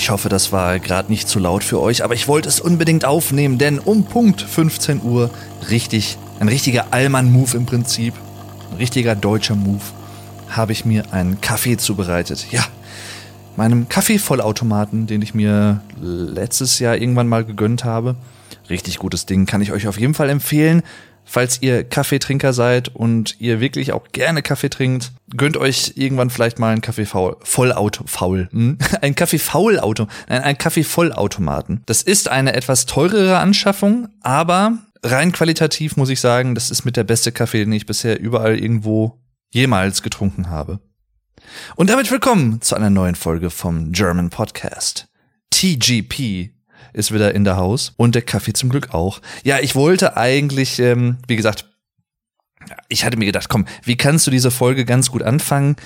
Ich hoffe, das war gerade nicht zu laut für euch, aber ich wollte es unbedingt aufnehmen, denn um Punkt 15 Uhr richtig, ein richtiger Allmann-Move im Prinzip, ein richtiger deutscher Move, habe ich mir einen Kaffee zubereitet. Ja, meinem Kaffeevollautomaten, den ich mir letztes Jahr irgendwann mal gegönnt habe. Richtig gutes Ding, kann ich euch auf jeden Fall empfehlen. Falls ihr Kaffeetrinker seid und ihr wirklich auch gerne Kaffee trinkt, gönnt euch irgendwann vielleicht mal einen Kaffee faul, Vollauto, faul, hm? ein Kaffee Faulauto, nein, ein Kaffee Vollautomaten. Das ist eine etwas teurere Anschaffung, aber rein qualitativ muss ich sagen, das ist mit der beste Kaffee, den ich bisher überall irgendwo jemals getrunken habe. Und damit willkommen zu einer neuen Folge vom German Podcast. TGP ist wieder in der Haus und der Kaffee zum Glück auch. Ja, ich wollte eigentlich, ähm, wie gesagt, ich hatte mir gedacht, komm, wie kannst du diese Folge ganz gut anfangen?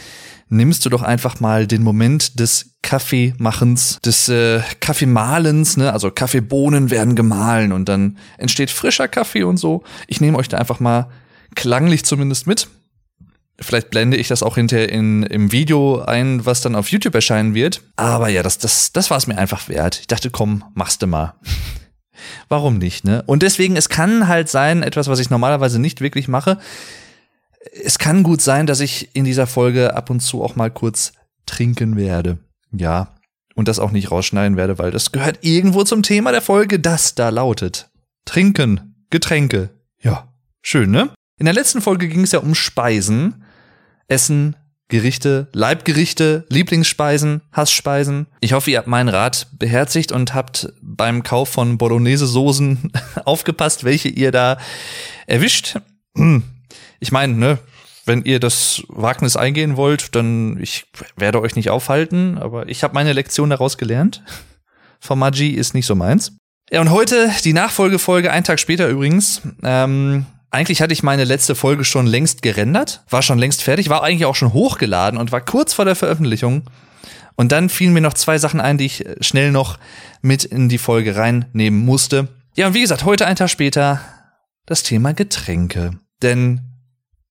Nimmst du doch einfach mal den Moment des Kaffeemachens, des äh, Kaffeemalens, ne? Also Kaffeebohnen werden gemahlen und dann entsteht frischer Kaffee und so. Ich nehme euch da einfach mal klanglich zumindest mit. Vielleicht blende ich das auch hinterher in, im Video ein, was dann auf YouTube erscheinen wird. Aber ja, das, das, das war es mir einfach wert. Ich dachte, komm, machst du mal. Warum nicht, ne? Und deswegen, es kann halt sein, etwas, was ich normalerweise nicht wirklich mache. Es kann gut sein, dass ich in dieser Folge ab und zu auch mal kurz trinken werde. Ja. Und das auch nicht rausschneiden werde, weil das gehört irgendwo zum Thema der Folge, das da lautet. Trinken, Getränke. Ja. Schön, ne? In der letzten Folge ging es ja um Speisen. Essen, Gerichte, Leibgerichte, Lieblingsspeisen, Hassspeisen. Ich hoffe, ihr habt meinen Rat beherzigt und habt beim Kauf von Bolognese-Soßen aufgepasst, welche ihr da erwischt. Ich meine, ne, wenn ihr das Wagnis eingehen wollt, dann ich werde euch nicht aufhalten, aber ich habe meine Lektion daraus gelernt. Formaggio ist nicht so meins. Ja, und heute die Nachfolgefolge, einen Tag später übrigens. Ähm, eigentlich hatte ich meine letzte Folge schon längst gerendert, war schon längst fertig, war eigentlich auch schon hochgeladen und war kurz vor der Veröffentlichung. Und dann fielen mir noch zwei Sachen ein, die ich schnell noch mit in die Folge reinnehmen musste. Ja, und wie gesagt, heute ein Tag später das Thema Getränke. Denn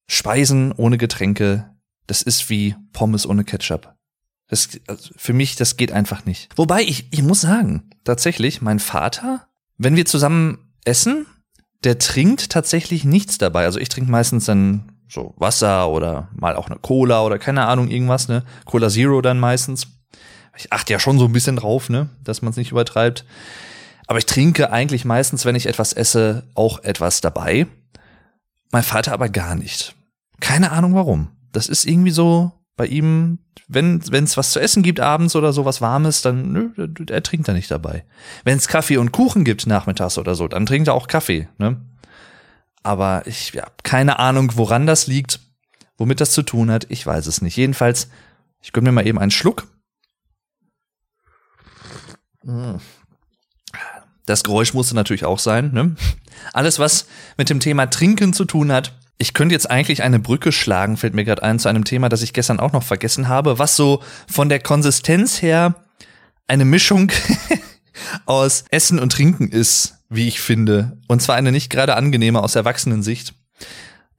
Speisen ohne Getränke, das ist wie Pommes ohne Ketchup. Das, also für mich, das geht einfach nicht. Wobei, ich, ich muss sagen, tatsächlich, mein Vater, wenn wir zusammen essen, der trinkt tatsächlich nichts dabei. Also ich trinke meistens dann so Wasser oder mal auch eine Cola oder keine Ahnung, irgendwas, ne? Cola Zero dann meistens. Ich achte ja schon so ein bisschen drauf, ne? Dass man es nicht übertreibt. Aber ich trinke eigentlich meistens, wenn ich etwas esse, auch etwas dabei. Mein Vater aber gar nicht. Keine Ahnung warum. Das ist irgendwie so bei ihm, wenn es was zu essen gibt abends oder so was Warmes, dann nö, er trinkt da nicht dabei. Wenn es Kaffee und Kuchen gibt nachmittags oder so, dann trinkt er auch Kaffee. Ne? Aber ich ja keine Ahnung, woran das liegt, womit das zu tun hat. Ich weiß es nicht. Jedenfalls, ich gönne mir mal eben einen Schluck. Das Geräusch musste natürlich auch sein. Ne? Alles, was mit dem Thema Trinken zu tun hat, ich könnte jetzt eigentlich eine Brücke schlagen, fällt mir gerade ein, zu einem Thema, das ich gestern auch noch vergessen habe, was so von der Konsistenz her eine Mischung aus Essen und Trinken ist, wie ich finde. Und zwar eine nicht gerade angenehme aus Erwachsenensicht.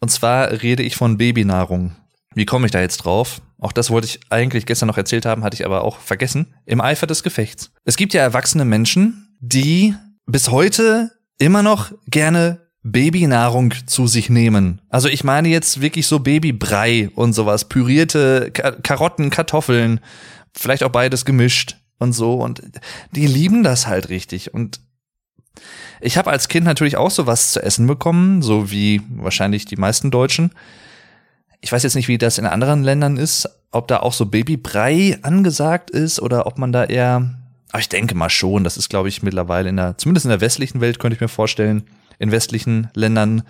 Und zwar rede ich von Babynahrung. Wie komme ich da jetzt drauf? Auch das wollte ich eigentlich gestern noch erzählt haben, hatte ich aber auch vergessen. Im Eifer des Gefechts. Es gibt ja erwachsene Menschen, die bis heute immer noch gerne Babynahrung zu sich nehmen. Also ich meine jetzt wirklich so Babybrei und sowas, pürierte Karotten, Kartoffeln, vielleicht auch beides gemischt und so und die lieben das halt richtig und ich habe als Kind natürlich auch sowas zu essen bekommen, so wie wahrscheinlich die meisten Deutschen. Ich weiß jetzt nicht, wie das in anderen Ländern ist, ob da auch so Babybrei angesagt ist oder ob man da eher, aber ich denke mal schon, das ist glaube ich mittlerweile in der zumindest in der westlichen Welt könnte ich mir vorstellen, in westlichen Ländern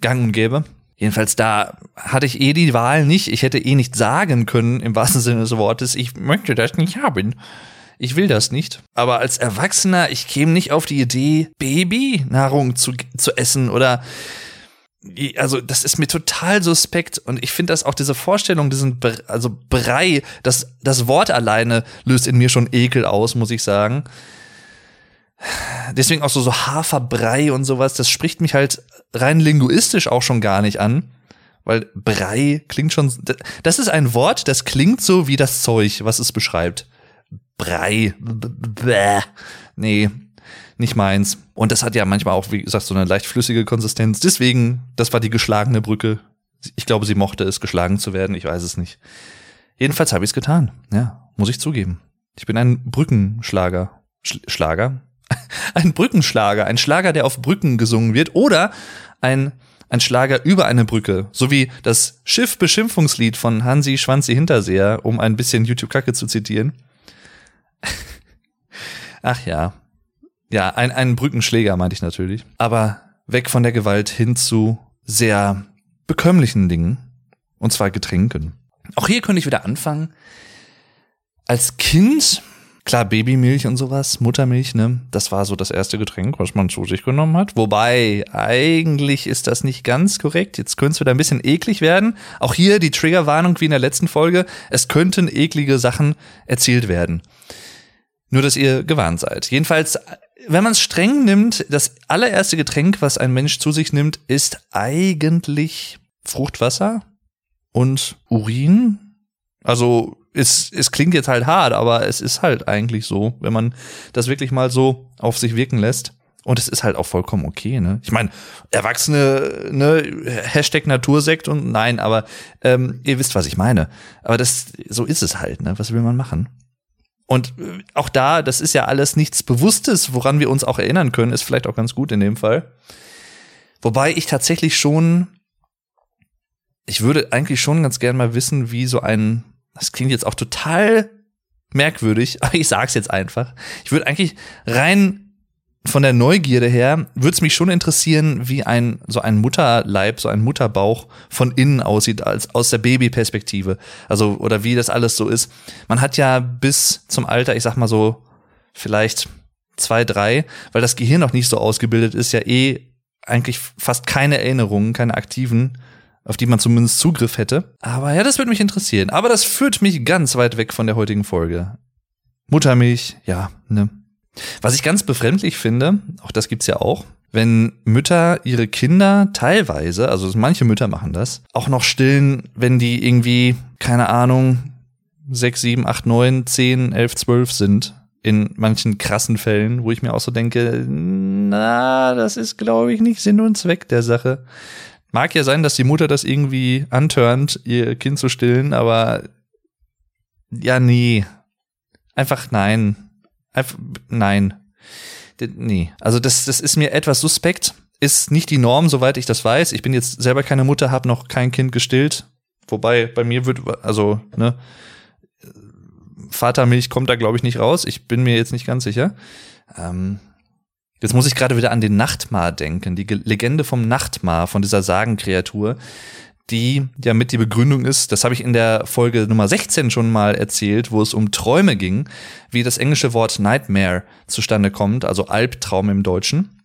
gang und gäbe. Jedenfalls da hatte ich eh die Wahl nicht. Ich hätte eh nicht sagen können, im wahrsten Sinne des Wortes, ich möchte das nicht haben. Ich will das nicht. Aber als Erwachsener, ich käme nicht auf die Idee, Babynahrung zu, zu essen oder also das ist mir total suspekt und ich finde das auch diese Vorstellung, diesen also Brei, das das Wort alleine löst in mir schon Ekel aus, muss ich sagen deswegen auch so, so Haferbrei und sowas, das spricht mich halt rein linguistisch auch schon gar nicht an. Weil Brei klingt schon, das ist ein Wort, das klingt so wie das Zeug, was es beschreibt. Brei. Bäh. Nee, nicht meins. Und das hat ja manchmal auch, wie gesagt, so eine leicht flüssige Konsistenz. Deswegen, das war die geschlagene Brücke. Ich glaube, sie mochte es, geschlagen zu werden. Ich weiß es nicht. Jedenfalls habe ich es getan. Ja, muss ich zugeben. Ich bin ein Brückenschlager. Sch Schlager? ein Brückenschlager. Ein Schlager, der auf Brücken gesungen wird. Oder ein, ein Schlager über eine Brücke. So wie das Schiff-Beschimpfungslied von Hansi Schwanzi Hinterseher, um ein bisschen YouTube-Kacke zu zitieren. Ach ja. Ja, ein, ein Brückenschläger meinte ich natürlich. Aber weg von der Gewalt hin zu sehr bekömmlichen Dingen. Und zwar Getränken. Auch hier könnte ich wieder anfangen. Als Kind, klar, Babymilch und sowas, Muttermilch, ne, das war so das erste Getränk, was man zu sich genommen hat. Wobei, eigentlich ist das nicht ganz korrekt. Jetzt könnte es wieder ein bisschen eklig werden. Auch hier die Triggerwarnung wie in der letzten Folge. Es könnten eklige Sachen erzielt werden. Nur, dass ihr gewarnt seid. Jedenfalls, wenn man es streng nimmt, das allererste Getränk, was ein Mensch zu sich nimmt, ist eigentlich Fruchtwasser und Urin. Also es, es klingt jetzt halt hart, aber es ist halt eigentlich so, wenn man das wirklich mal so auf sich wirken lässt. Und es ist halt auch vollkommen okay, ne? Ich meine, Erwachsene, ne, Hashtag Natursekt und nein, aber ähm, ihr wisst, was ich meine. Aber das, so ist es halt, ne? Was will man machen? Und äh, auch da, das ist ja alles nichts Bewusstes, woran wir uns auch erinnern können, ist vielleicht auch ganz gut in dem Fall. Wobei ich tatsächlich schon, ich würde eigentlich schon ganz gern mal wissen, wie so ein das klingt jetzt auch total merkwürdig, aber ich sag's jetzt einfach. Ich würde eigentlich rein von der Neugierde her, würde es mich schon interessieren, wie ein so ein Mutterleib, so ein Mutterbauch von innen aussieht, als aus der Babyperspektive. Also, oder wie das alles so ist. Man hat ja bis zum Alter, ich sag mal so, vielleicht zwei, drei, weil das Gehirn noch nicht so ausgebildet ist, ja eh eigentlich fast keine Erinnerungen, keine aktiven auf die man zumindest Zugriff hätte. Aber ja, das würde mich interessieren. Aber das führt mich ganz weit weg von der heutigen Folge. Muttermilch, ja, ne. Was ich ganz befremdlich finde, auch das gibt's ja auch, wenn Mütter ihre Kinder teilweise, also manche Mütter machen das, auch noch stillen, wenn die irgendwie, keine Ahnung, sechs, sieben, acht, neun, zehn, elf, zwölf sind. In manchen krassen Fällen, wo ich mir auch so denke, na, das ist, glaube ich, nicht Sinn und Zweck der Sache. Mag ja sein, dass die Mutter das irgendwie antörnt, ihr Kind zu stillen, aber ja, nee. Einfach nein. Einfach nein. Nee. Also das, das ist mir etwas suspekt. Ist nicht die Norm, soweit ich das weiß. Ich bin jetzt selber keine Mutter, habe noch kein Kind gestillt. Wobei bei mir wird, also, ne, Vatermilch kommt da, glaube ich, nicht raus. Ich bin mir jetzt nicht ganz sicher. Ähm, Jetzt muss ich gerade wieder an den Nachtmar denken, die Legende vom Nachtmar, von dieser Sagenkreatur, die ja mit die Begründung ist, das habe ich in der Folge Nummer 16 schon mal erzählt, wo es um Träume ging, wie das englische Wort Nightmare zustande kommt, also Albtraum im Deutschen.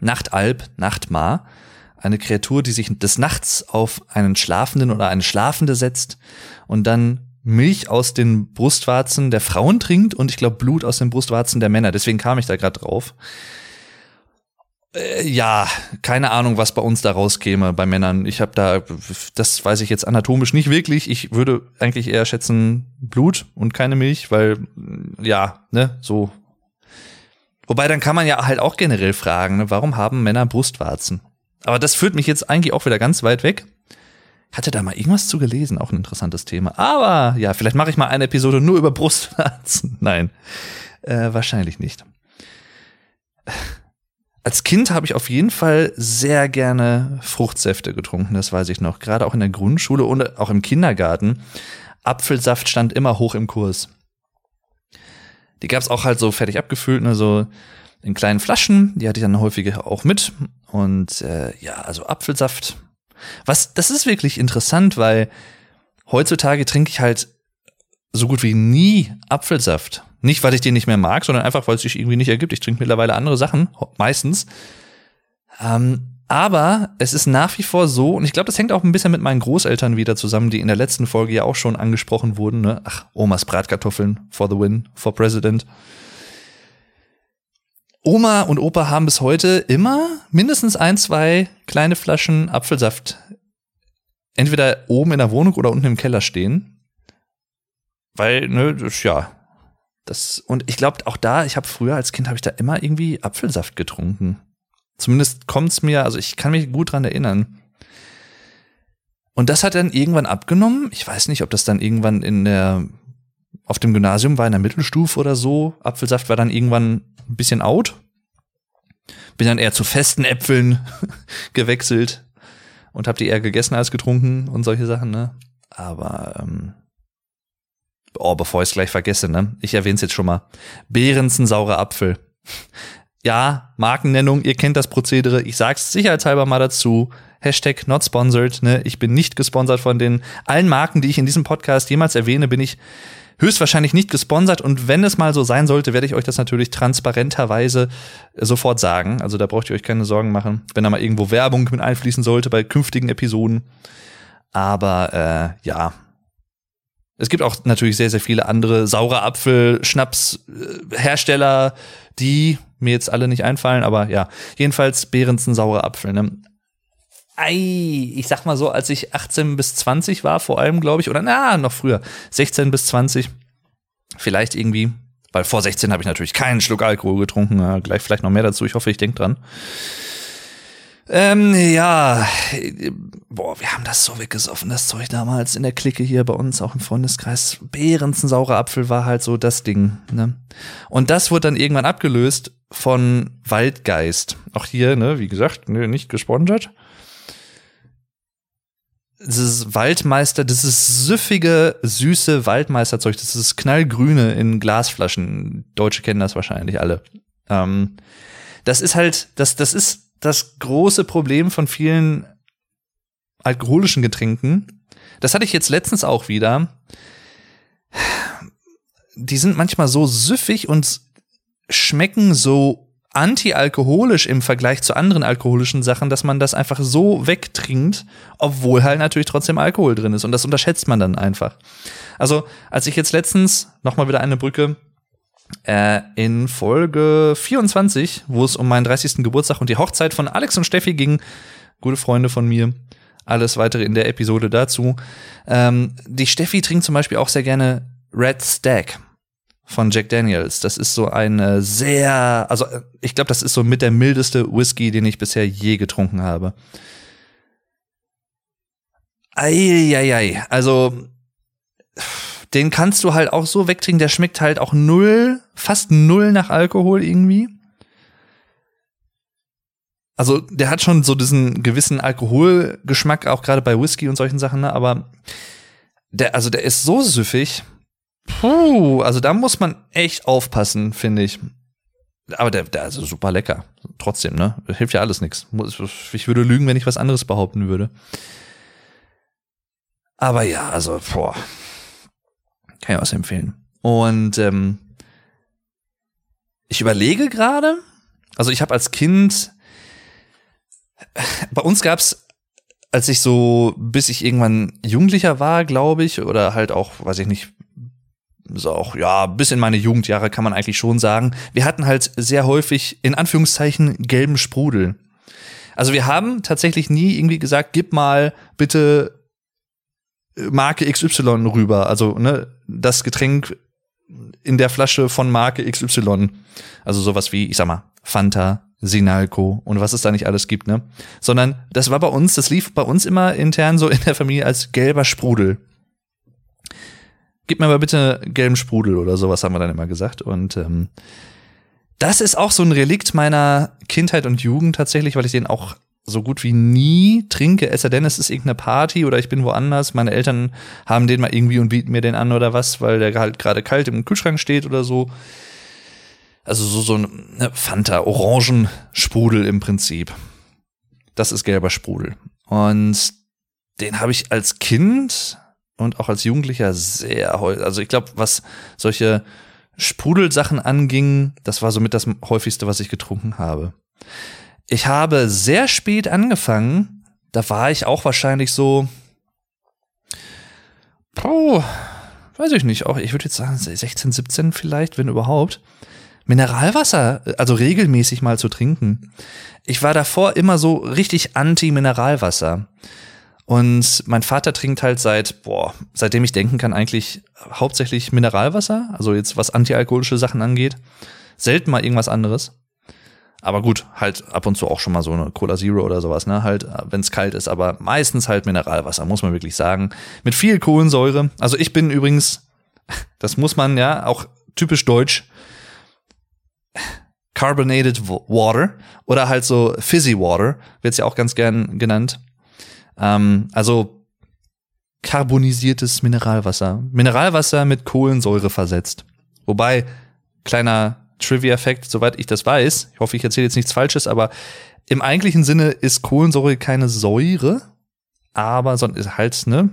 Nachtalb, Nachtmar, eine Kreatur, die sich des Nachts auf einen Schlafenden oder eine Schlafende setzt und dann Milch aus den Brustwarzen der Frauen trinkt und ich glaube Blut aus den Brustwarzen der Männer. Deswegen kam ich da gerade drauf. Äh, ja, keine Ahnung, was bei uns da rauskäme bei Männern. Ich habe da, das weiß ich jetzt anatomisch nicht wirklich. Ich würde eigentlich eher schätzen Blut und keine Milch, weil ja, ne, so. Wobei dann kann man ja halt auch generell fragen, ne, warum haben Männer Brustwarzen? Aber das führt mich jetzt eigentlich auch wieder ganz weit weg. Hatte da mal irgendwas zu gelesen, auch ein interessantes Thema. Aber ja, vielleicht mache ich mal eine Episode nur über Brustwarzen. Nein, äh, wahrscheinlich nicht als Kind habe ich auf jeden Fall sehr gerne Fruchtsäfte getrunken, das weiß ich noch. Gerade auch in der Grundschule und auch im Kindergarten. Apfelsaft stand immer hoch im Kurs. Die gab's auch halt so fertig abgefüllt, ne, so in kleinen Flaschen. Die hatte ich dann häufig auch mit. Und äh, ja, also Apfelsaft. Was, das ist wirklich interessant, weil heutzutage trinke ich halt so gut wie nie Apfelsaft. Nicht, weil ich den nicht mehr mag, sondern einfach, weil es sich irgendwie nicht ergibt. Ich trinke mittlerweile andere Sachen, meistens. Ähm, aber es ist nach wie vor so, und ich glaube, das hängt auch ein bisschen mit meinen Großeltern wieder zusammen, die in der letzten Folge ja auch schon angesprochen wurden. Ne? Ach, Omas Bratkartoffeln for the win, for President. Oma und Opa haben bis heute immer mindestens ein, zwei kleine Flaschen Apfelsaft entweder oben in der Wohnung oder unten im Keller stehen. Weil, ne, das, ja, Das, und ich glaube auch da, ich habe früher als Kind habe ich da immer irgendwie Apfelsaft getrunken. Zumindest kommt's mir, also ich kann mich gut dran erinnern. Und das hat dann irgendwann abgenommen. Ich weiß nicht, ob das dann irgendwann in der auf dem Gymnasium war in der Mittelstufe oder so. Apfelsaft war dann irgendwann ein bisschen out. Bin dann eher zu festen Äpfeln gewechselt und habe die eher gegessen als getrunken und solche Sachen, ne? Aber ähm, oh, bevor ich es gleich vergesse, ne? Ich erwähne es jetzt schon mal. Behrensen saurer Apfel. ja, Markennennung, ihr kennt das Prozedere. Ich sag's sicherheitshalber mal dazu. Hashtag not sponsored, ne? Ich bin nicht gesponsert von den allen Marken, die ich in diesem Podcast jemals erwähne, bin ich höchstwahrscheinlich nicht gesponsert und wenn es mal so sein sollte, werde ich euch das natürlich transparenterweise sofort sagen. Also da braucht ihr euch keine Sorgen machen, wenn da mal irgendwo Werbung mit einfließen sollte bei künftigen Episoden. Aber äh, ja. Es gibt auch natürlich sehr, sehr viele andere saure Apfel-Schnaps-Hersteller, die mir jetzt alle nicht einfallen, aber ja, jedenfalls Behrensen saure Apfel. Ne? Ei, ich sag mal so, als ich 18 bis 20 war, vor allem, glaube ich, oder na, noch früher, 16 bis 20, vielleicht irgendwie, weil vor 16 habe ich natürlich keinen Schluck Alkohol getrunken, ja, gleich vielleicht noch mehr dazu, ich hoffe, ich denke dran. Ähm, ja, boah, wir haben das so weggesoffen, das Zeug damals in der Clique hier bei uns, auch im Freundeskreis. Behrensen saurer Apfel war halt so das Ding, ne? Und das wurde dann irgendwann abgelöst von Waldgeist. Auch hier, ne, wie gesagt, ne, nicht gesponsert dieses Waldmeister, dieses süffige, süße Waldmeisterzeug, das ist knallgrüne in Glasflaschen. Deutsche kennen das wahrscheinlich alle. Ähm, das ist halt, das, das ist das große Problem von vielen alkoholischen Getränken. Das hatte ich jetzt letztens auch wieder. Die sind manchmal so süffig und schmecken so antialkoholisch im Vergleich zu anderen alkoholischen Sachen, dass man das einfach so wegtrinkt, obwohl halt natürlich trotzdem Alkohol drin ist. Und das unterschätzt man dann einfach. Also, als ich jetzt letztens nochmal wieder eine Brücke äh, in Folge 24, wo es um meinen 30. Geburtstag und die Hochzeit von Alex und Steffi ging, gute Freunde von mir, alles weitere in der Episode dazu. Ähm, die Steffi trinkt zum Beispiel auch sehr gerne Red Stack von Jack Daniels. Das ist so eine sehr, also ich glaube, das ist so mit der mildeste Whisky, den ich bisher je getrunken habe. Eieiei, also den kannst du halt auch so wegtrinken, der schmeckt halt auch null, fast null nach Alkohol irgendwie. Also der hat schon so diesen gewissen Alkoholgeschmack, auch gerade bei Whisky und solchen Sachen, ne? aber der, also der ist so süffig, Puh, also da muss man echt aufpassen, finde ich. Aber der, der ist also super lecker. Trotzdem, ne? Hilft ja alles nichts. Ich würde lügen, wenn ich was anderes behaupten würde. Aber ja, also, boah. Kann ich was empfehlen. Und ähm, ich überlege gerade, also ich habe als Kind, bei uns gab's, als ich so, bis ich irgendwann Jugendlicher war, glaube ich, oder halt auch, weiß ich nicht, so auch, ja, bis in meine Jugendjahre kann man eigentlich schon sagen. Wir hatten halt sehr häufig, in Anführungszeichen, gelben Sprudel. Also wir haben tatsächlich nie irgendwie gesagt, gib mal bitte Marke XY rüber. Also, ne, das Getränk in der Flasche von Marke XY. Also sowas wie, ich sag mal, Fanta, Sinalco und was es da nicht alles gibt, ne? Sondern das war bei uns, das lief bei uns immer intern so in der Familie als gelber Sprudel gib mir mal bitte gelben Sprudel oder sowas, haben wir dann immer gesagt. Und ähm, das ist auch so ein Relikt meiner Kindheit und Jugend tatsächlich, weil ich den auch so gut wie nie trinke, es sei denn, es ist irgendeine Party oder ich bin woanders. Meine Eltern haben den mal irgendwie und bieten mir den an oder was, weil der halt gerade kalt im Kühlschrank steht oder so. Also so, so ein ne, Fanta, Orangensprudel im Prinzip. Das ist gelber Sprudel. Und den habe ich als Kind und auch als Jugendlicher sehr häufig. Also ich glaube, was solche Sprudelsachen anging, das war somit das häufigste, was ich getrunken habe. Ich habe sehr spät angefangen. Da war ich auch wahrscheinlich so, oh, weiß ich nicht, auch ich würde jetzt sagen 16, 17 vielleicht, wenn überhaupt. Mineralwasser, also regelmäßig mal zu trinken. Ich war davor immer so richtig anti-Mineralwasser. Und mein Vater trinkt halt seit, boah, seitdem ich denken kann, eigentlich hauptsächlich Mineralwasser, also jetzt was antialkoholische Sachen angeht. Selten mal irgendwas anderes. Aber gut, halt ab und zu auch schon mal so eine Cola Zero oder sowas, ne? Halt, wenn es kalt ist, aber meistens halt Mineralwasser, muss man wirklich sagen. Mit viel Kohlensäure. Also ich bin übrigens, das muss man ja auch typisch deutsch, Carbonated Water oder halt so Fizzy Water, wird es ja auch ganz gern genannt. Ähm, also carbonisiertes Mineralwasser. Mineralwasser mit Kohlensäure versetzt. Wobei, kleiner Trivia-Fact, soweit ich das weiß, ich hoffe, ich erzähle jetzt nichts Falsches, aber im eigentlichen Sinne ist Kohlensäure keine Säure, aber sondern ist halt, ne?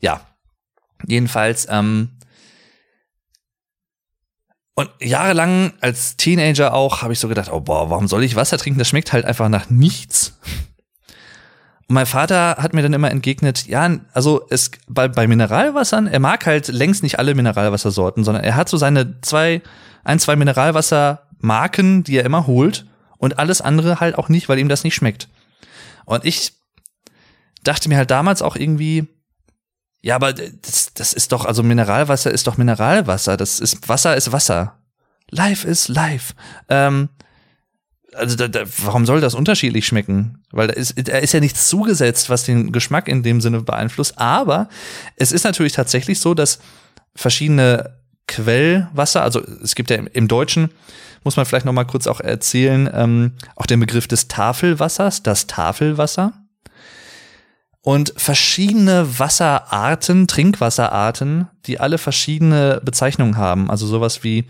Ja. Jedenfalls, ähm, und jahrelang als Teenager auch habe ich so gedacht, oh boah, warum soll ich Wasser trinken? Das schmeckt halt einfach nach nichts. Und mein Vater hat mir dann immer entgegnet, ja, also es bei, bei Mineralwassern, er mag halt längst nicht alle Mineralwassersorten, sondern er hat so seine zwei ein, zwei Mineralwassermarken, die er immer holt und alles andere halt auch nicht, weil ihm das nicht schmeckt. Und ich dachte mir halt damals auch irgendwie, ja, aber das, das ist doch, also Mineralwasser ist doch Mineralwasser. Das ist, Wasser ist Wasser. Life is life. Ähm, also da, da, warum soll das unterschiedlich schmecken? Weil da ist, da ist ja nichts zugesetzt, was den Geschmack in dem Sinne beeinflusst. Aber es ist natürlich tatsächlich so, dass verschiedene Quellwasser, also es gibt ja im, im Deutschen, muss man vielleicht noch mal kurz auch erzählen, ähm, auch den Begriff des Tafelwassers, das Tafelwasser. Und verschiedene Wasserarten, Trinkwasserarten, die alle verschiedene Bezeichnungen haben. Also sowas wie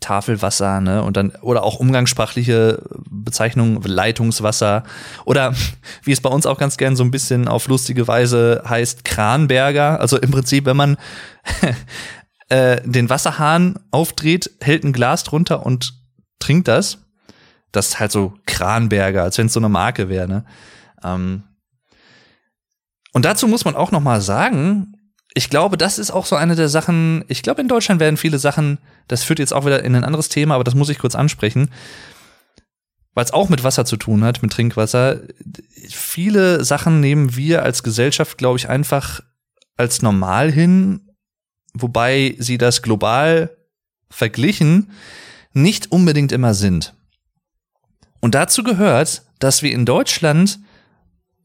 Tafelwasser, ne? Und dann, oder auch umgangssprachliche Bezeichnungen, Leitungswasser. Oder wie es bei uns auch ganz gern so ein bisschen auf lustige Weise heißt, Kranberger. Also im Prinzip, wenn man äh, den Wasserhahn aufdreht, hält ein Glas drunter und trinkt das. Das ist halt so Kranberger, als wenn es so eine Marke wäre. Ne? Ähm und dazu muss man auch noch mal sagen, ich glaube, das ist auch so eine der Sachen, ich glaube, in Deutschland werden viele Sachen, das führt jetzt auch wieder in ein anderes Thema, aber das muss ich kurz ansprechen, weil es auch mit Wasser zu tun hat, mit Trinkwasser. Viele Sachen nehmen wir als Gesellschaft, glaube ich, einfach als normal hin wobei sie das global verglichen nicht unbedingt immer sind. Und dazu gehört, dass wir in Deutschland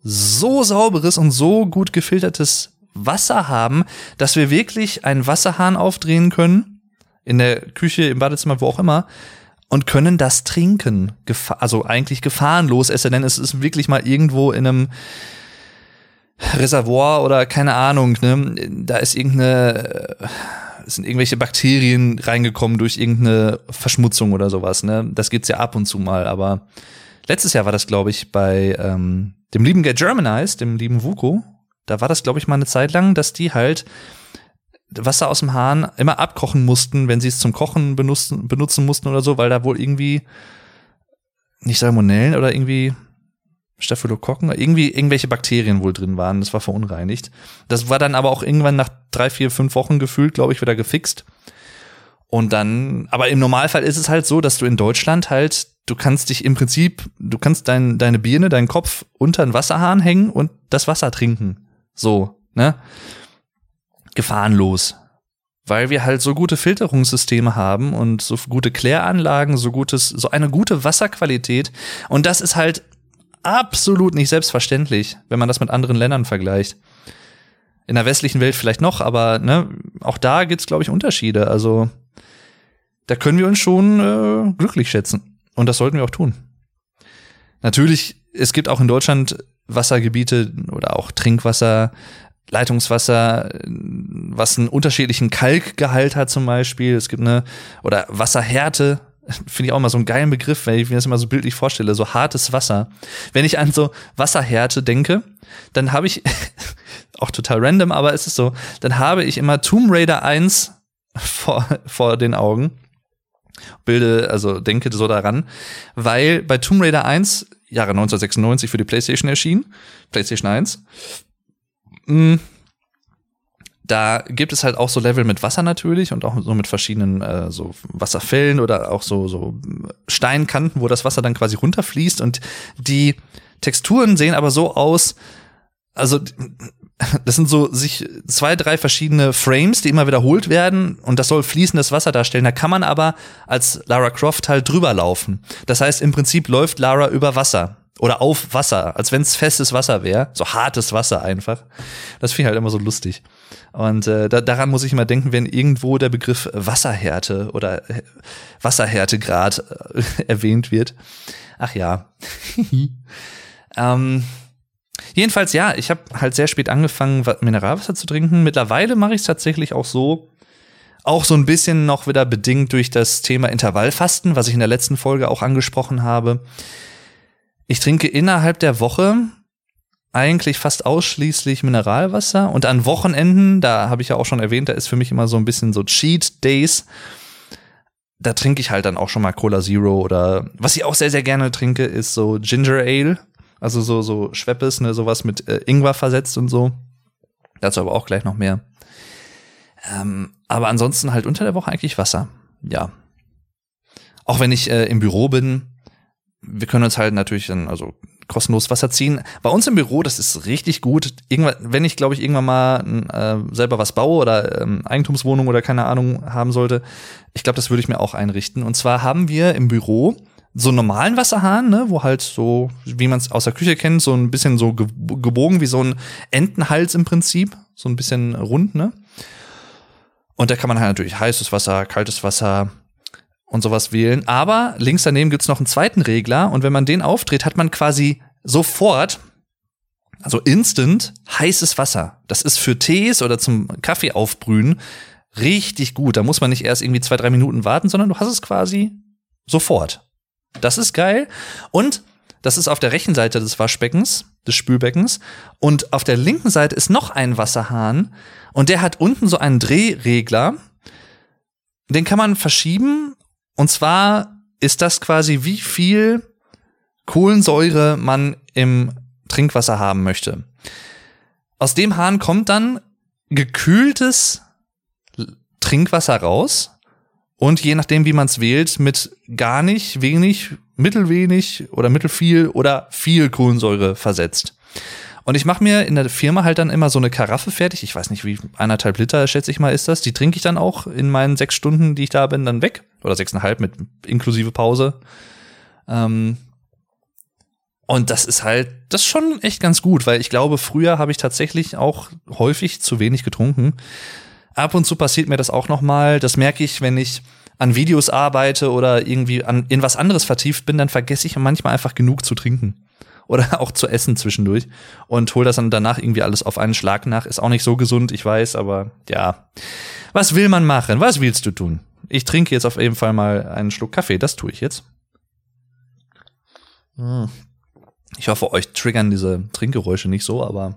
so sauberes und so gut gefiltertes Wasser haben, dass wir wirklich einen Wasserhahn aufdrehen können, in der Küche, im Badezimmer, wo auch immer, und können das trinken. Also eigentlich gefahrenlos, es denn es ist wirklich mal irgendwo in einem Reservoir oder keine Ahnung, ne? Da ist irgendeine, äh, sind irgendwelche Bakterien reingekommen durch irgendeine Verschmutzung oder sowas, ne? Das gibt's ja ab und zu mal, aber letztes Jahr war das, glaube ich, bei ähm, dem lieben Get Germanized, dem lieben Vuko, da war das, glaube ich, mal eine Zeit lang, dass die halt Wasser aus dem Hahn immer abkochen mussten, wenn sie es zum Kochen benutzen, benutzen mussten oder so, weil da wohl irgendwie nicht Salmonellen oder irgendwie Staphylokokken, irgendwie irgendwelche Bakterien wohl drin waren. Das war verunreinigt. Das war dann aber auch irgendwann nach drei, vier, fünf Wochen gefühlt, glaube ich, wieder gefixt. Und dann, aber im Normalfall ist es halt so, dass du in Deutschland halt, du kannst dich im Prinzip, du kannst dein, deine Birne, deinen Kopf unter einen Wasserhahn hängen und das Wasser trinken. So, ne? Gefahrenlos. Weil wir halt so gute Filterungssysteme haben und so gute Kläranlagen, so gutes, so eine gute Wasserqualität. Und das ist halt absolut nicht selbstverständlich, wenn man das mit anderen Ländern vergleicht. In der westlichen Welt vielleicht noch, aber ne, auch da gibt's glaube ich Unterschiede. Also da können wir uns schon äh, glücklich schätzen und das sollten wir auch tun. Natürlich, es gibt auch in Deutschland Wassergebiete oder auch Trinkwasser, Leitungswasser, was einen unterschiedlichen Kalkgehalt hat zum Beispiel. Es gibt eine oder Wasserhärte, finde ich auch immer so einen geilen Begriff, wenn ich mir das immer so bildlich vorstelle, so hartes Wasser. Wenn ich an so Wasserhärte denke, dann habe ich, auch total random, aber es ist so, dann habe ich immer Tomb Raider 1 vor, vor den Augen. Bilde, also denke so daran, weil bei Tomb Raider 1, Jahre 1996 für die PlayStation erschien, PlayStation 1, mh, da gibt es halt auch so Level mit Wasser natürlich und auch so mit verschiedenen äh, so Wasserfällen oder auch so so Steinkanten, wo das Wasser dann quasi runterfließt und die Texturen sehen aber so aus, also das sind so sich zwei, drei verschiedene Frames, die immer wiederholt werden und das soll fließendes Wasser darstellen. Da kann man aber als Lara Croft halt drüber laufen. Das heißt, im Prinzip läuft Lara über Wasser oder auf Wasser, als wenn es festes Wasser wäre, so hartes Wasser einfach. Das finde ich halt immer so lustig. Und äh, da, daran muss ich immer denken, wenn irgendwo der Begriff Wasserhärte oder Wasserhärtegrad äh, erwähnt wird. Ach ja. ähm, Jedenfalls ja, ich habe halt sehr spät angefangen, Mineralwasser zu trinken. Mittlerweile mache ich es tatsächlich auch so, auch so ein bisschen noch wieder bedingt durch das Thema Intervallfasten, was ich in der letzten Folge auch angesprochen habe. Ich trinke innerhalb der Woche eigentlich fast ausschließlich Mineralwasser und an Wochenenden, da habe ich ja auch schon erwähnt, da ist für mich immer so ein bisschen so Cheat Days. Da trinke ich halt dann auch schon mal Cola Zero oder was ich auch sehr, sehr gerne trinke, ist so Ginger Ale. Also so, so Schweppes, ne, sowas mit äh, Ingwer versetzt und so. Dazu aber auch gleich noch mehr. Ähm, aber ansonsten halt unter der Woche eigentlich Wasser. Ja. Auch wenn ich äh, im Büro bin, wir können uns halt natürlich dann also kostenlos Wasser ziehen. Bei uns im Büro, das ist richtig gut. Irgendwann, wenn ich, glaube ich, irgendwann mal äh, selber was baue oder ähm, Eigentumswohnung oder keine Ahnung haben sollte, ich glaube, das würde ich mir auch einrichten. Und zwar haben wir im Büro so einen normalen Wasserhahn, ne, wo halt so, wie man es aus der Küche kennt, so ein bisschen so gebogen wie so ein Entenhals im Prinzip, so ein bisschen rund, ne? Und da kann man halt natürlich heißes Wasser, kaltes Wasser und sowas wählen. Aber links daneben gibt's noch einen zweiten Regler und wenn man den aufdreht, hat man quasi sofort, also instant, heißes Wasser. Das ist für Tees oder zum Kaffee aufbrühen richtig gut. Da muss man nicht erst irgendwie zwei, drei Minuten warten, sondern du hast es quasi sofort. Das ist geil. Und das ist auf der rechten Seite des Waschbeckens, des Spülbeckens. Und auf der linken Seite ist noch ein Wasserhahn. Und der hat unten so einen Drehregler. Den kann man verschieben. Und zwar ist das quasi, wie viel Kohlensäure man im Trinkwasser haben möchte. Aus dem Hahn kommt dann gekühltes Trinkwasser raus. Und je nachdem, wie man es wählt, mit gar nicht, wenig, mittelwenig oder mittelfiel oder viel Kohlensäure versetzt. Und ich mache mir in der Firma halt dann immer so eine Karaffe fertig. Ich weiß nicht, wie eineinhalb Liter, schätze ich mal, ist das. Die trinke ich dann auch in meinen sechs Stunden, die ich da bin, dann weg. Oder sechseinhalb mit inklusive Pause. Ähm und das ist halt, das ist schon echt ganz gut, weil ich glaube, früher habe ich tatsächlich auch häufig zu wenig getrunken. Ab und zu passiert mir das auch noch mal. Das merke ich, wenn ich an Videos arbeite oder irgendwie an, in was anderes vertieft bin, dann vergesse ich manchmal einfach genug zu trinken. Oder auch zu essen zwischendurch. Und hole das dann danach irgendwie alles auf einen Schlag nach. Ist auch nicht so gesund, ich weiß, aber ja. Was will man machen? Was willst du tun? Ich trinke jetzt auf jeden Fall mal einen Schluck Kaffee. Das tue ich jetzt. Hm. Ich hoffe, euch triggern diese Trinkgeräusche nicht so, aber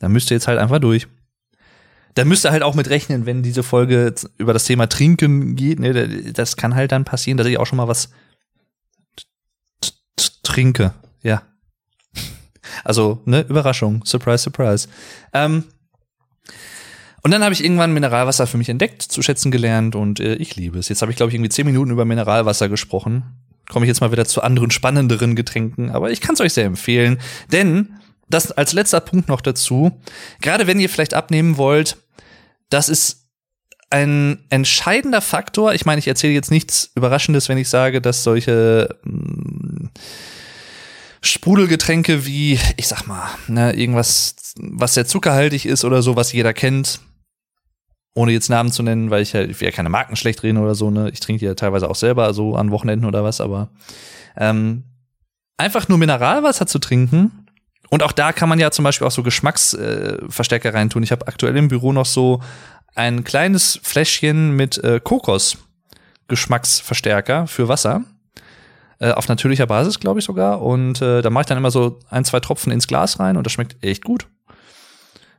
da müsst ihr jetzt halt einfach durch da müsst ihr halt auch mit rechnen, wenn diese Folge über das Thema Trinken geht. Ne, das kann halt dann passieren, dass ich auch schon mal was trinke. Ja. Also, ne, Überraschung. Surprise, surprise. Ähm, und dann habe ich irgendwann Mineralwasser für mich entdeckt, zu schätzen gelernt und äh, ich liebe es. Jetzt habe ich, glaube ich, irgendwie zehn Minuten über Mineralwasser gesprochen. Komme ich jetzt mal wieder zu anderen spannenderen Getränken, aber ich kann es euch sehr empfehlen, denn das als letzter Punkt noch dazu. Gerade wenn ihr vielleicht abnehmen wollt, das ist ein entscheidender Faktor. Ich meine, ich erzähle jetzt nichts Überraschendes, wenn ich sage, dass solche mh, mm, Sprudelgetränke wie, ich sag mal, ne, irgendwas, was sehr zuckerhaltig ist oder so, was jeder kennt, ohne jetzt Namen zu nennen, weil ich ja, ich will ja keine Marken schlecht reden oder so, ne? Ich trinke ja teilweise auch selber so an Wochenenden oder was, aber ähm, einfach nur Mineralwasser zu trinken, und auch da kann man ja zum Beispiel auch so Geschmacksverstärker äh, reintun. Ich habe aktuell im Büro noch so ein kleines Fläschchen mit äh, Kokos-Geschmacksverstärker für Wasser. Äh, auf natürlicher Basis, glaube ich sogar. Und äh, da mache ich dann immer so ein, zwei Tropfen ins Glas rein und das schmeckt echt gut.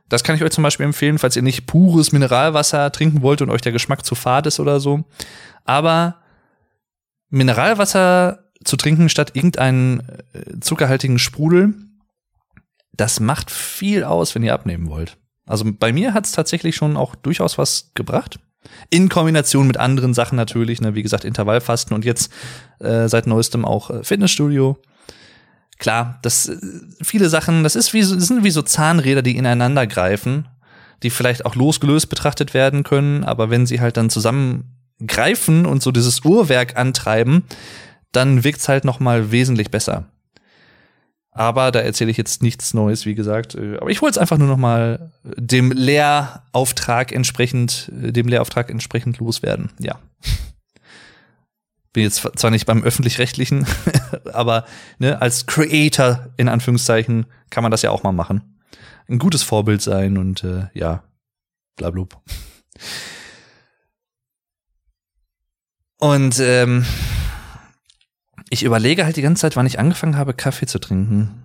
Das kann ich euch zum Beispiel empfehlen, falls ihr nicht pures Mineralwasser trinken wollt und euch der Geschmack zu fad ist oder so. Aber Mineralwasser zu trinken statt irgendeinen äh, zuckerhaltigen Sprudel das macht viel aus, wenn ihr abnehmen wollt. Also bei mir hat es tatsächlich schon auch durchaus was gebracht. In Kombination mit anderen Sachen natürlich, ne, wie gesagt, Intervallfasten und jetzt äh, seit neuestem auch äh, Fitnessstudio. klar, das äh, viele Sachen, das ist wie so, das sind wie so Zahnräder, die ineinander greifen, die vielleicht auch losgelöst betrachtet werden können, aber wenn sie halt dann zusammen greifen und so dieses Uhrwerk antreiben, dann wirkt's halt noch mal wesentlich besser. Aber da erzähle ich jetzt nichts Neues, wie gesagt. Äh, aber ich wollte es einfach nur noch mal dem Lehrauftrag entsprechend, äh, dem Lehrauftrag entsprechend loswerden. Ja. Bin jetzt zwar nicht beim öffentlich-rechtlichen, aber ne, als Creator in Anführungszeichen kann man das ja auch mal machen. Ein gutes Vorbild sein und äh, ja, blablub. Und ähm, ich überlege halt die ganze Zeit, wann ich angefangen habe, Kaffee zu trinken.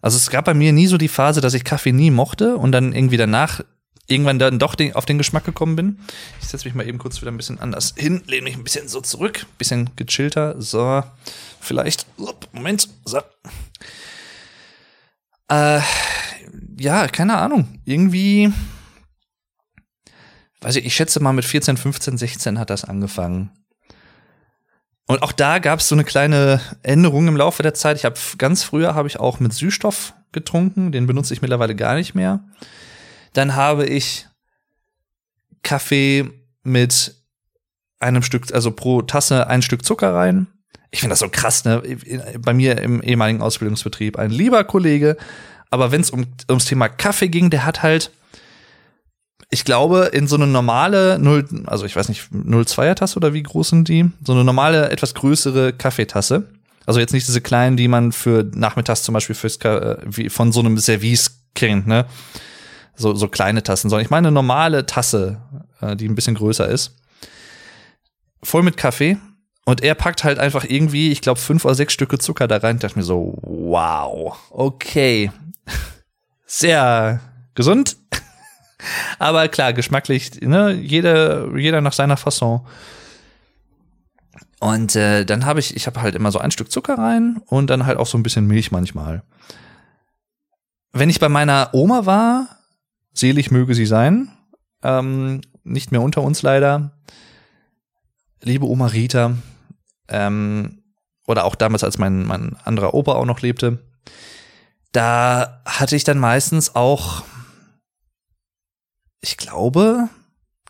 Also es gab bei mir nie so die Phase, dass ich Kaffee nie mochte und dann irgendwie danach irgendwann dann doch den, auf den Geschmack gekommen bin. Ich setze mich mal eben kurz wieder ein bisschen anders hin, lehne mich ein bisschen so zurück, bisschen gechillter. So, vielleicht, Moment, so. Äh, ja, keine Ahnung. Irgendwie, weiß ich, ich schätze mal mit 14, 15, 16 hat das angefangen. Und auch da gab es so eine kleine Änderung im Laufe der Zeit. Ich habe ganz früher habe ich auch mit Süßstoff getrunken, den benutze ich mittlerweile gar nicht mehr. Dann habe ich Kaffee mit einem Stück, also pro Tasse ein Stück Zucker rein. Ich finde das so krass, ne? Bei mir im ehemaligen Ausbildungsbetrieb ein lieber Kollege, aber wenn es um, ums Thema Kaffee ging, der hat halt ich glaube, in so eine normale 0, also ich weiß nicht, 02er Tasse oder wie groß sind die? So eine normale, etwas größere Kaffeetasse. Also jetzt nicht diese kleinen, die man für nachmittags zum Beispiel fürs, äh, wie von so einem Service kennt, ne? So, so kleine Tassen, sondern ich meine eine normale Tasse, äh, die ein bisschen größer ist. Voll mit Kaffee. Und er packt halt einfach irgendwie, ich glaube, fünf oder sechs Stücke Zucker da rein. Ich dachte mir so, wow, okay. Sehr gesund. Aber klar, geschmacklich, ne, jeder, jeder nach seiner Fasson. Und äh, dann habe ich, ich habe halt immer so ein Stück Zucker rein und dann halt auch so ein bisschen Milch manchmal. Wenn ich bei meiner Oma war, selig möge sie sein, ähm, nicht mehr unter uns leider, liebe Oma Rita, ähm, oder auch damals, als mein, mein anderer Opa auch noch lebte, da hatte ich dann meistens auch ich glaube,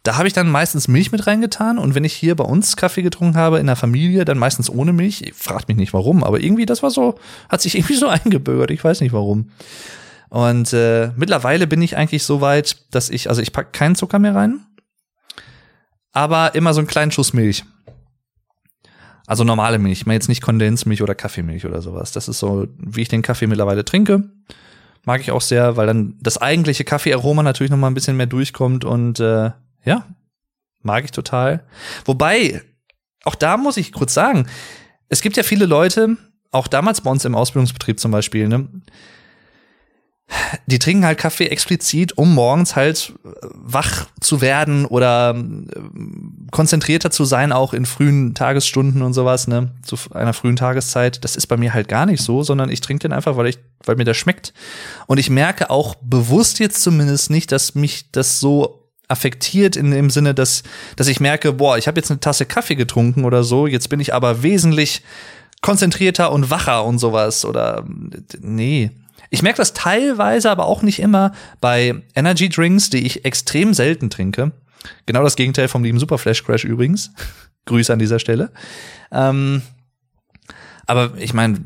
da habe ich dann meistens Milch mit reingetan und wenn ich hier bei uns Kaffee getrunken habe in der Familie, dann meistens ohne Milch. Fragt mich nicht warum, aber irgendwie das war so, hat sich irgendwie so eingebürgert. Ich weiß nicht warum. Und äh, mittlerweile bin ich eigentlich so weit, dass ich, also ich pack keinen Zucker mehr rein, aber immer so einen kleinen Schuss Milch. Also normale Milch, mal jetzt nicht Kondensmilch oder Kaffeemilch oder sowas. Das ist so, wie ich den Kaffee mittlerweile trinke. Mag ich auch sehr, weil dann das eigentliche Kaffeearoma natürlich noch mal ein bisschen mehr durchkommt und äh, ja, mag ich total. Wobei, auch da muss ich kurz sagen, es gibt ja viele Leute, auch damals bei uns im Ausbildungsbetrieb zum Beispiel, ne, die trinken halt Kaffee explizit, um morgens halt wach zu werden oder äh, konzentrierter zu sein, auch in frühen Tagesstunden und sowas, ne, zu einer frühen Tageszeit. Das ist bei mir halt gar nicht so, sondern ich trinke den einfach, weil ich, weil mir das schmeckt. Und ich merke auch bewusst jetzt zumindest nicht, dass mich das so affektiert in dem Sinne, dass, dass ich merke, boah, ich habe jetzt eine Tasse Kaffee getrunken oder so, jetzt bin ich aber wesentlich konzentrierter und wacher und sowas oder nee, ich merke das teilweise, aber auch nicht immer bei Energy Drinks, die ich extrem selten trinke. Genau das Gegenteil vom lieben Super Flash Crash übrigens. Grüße an dieser Stelle. Ähm, aber ich meine,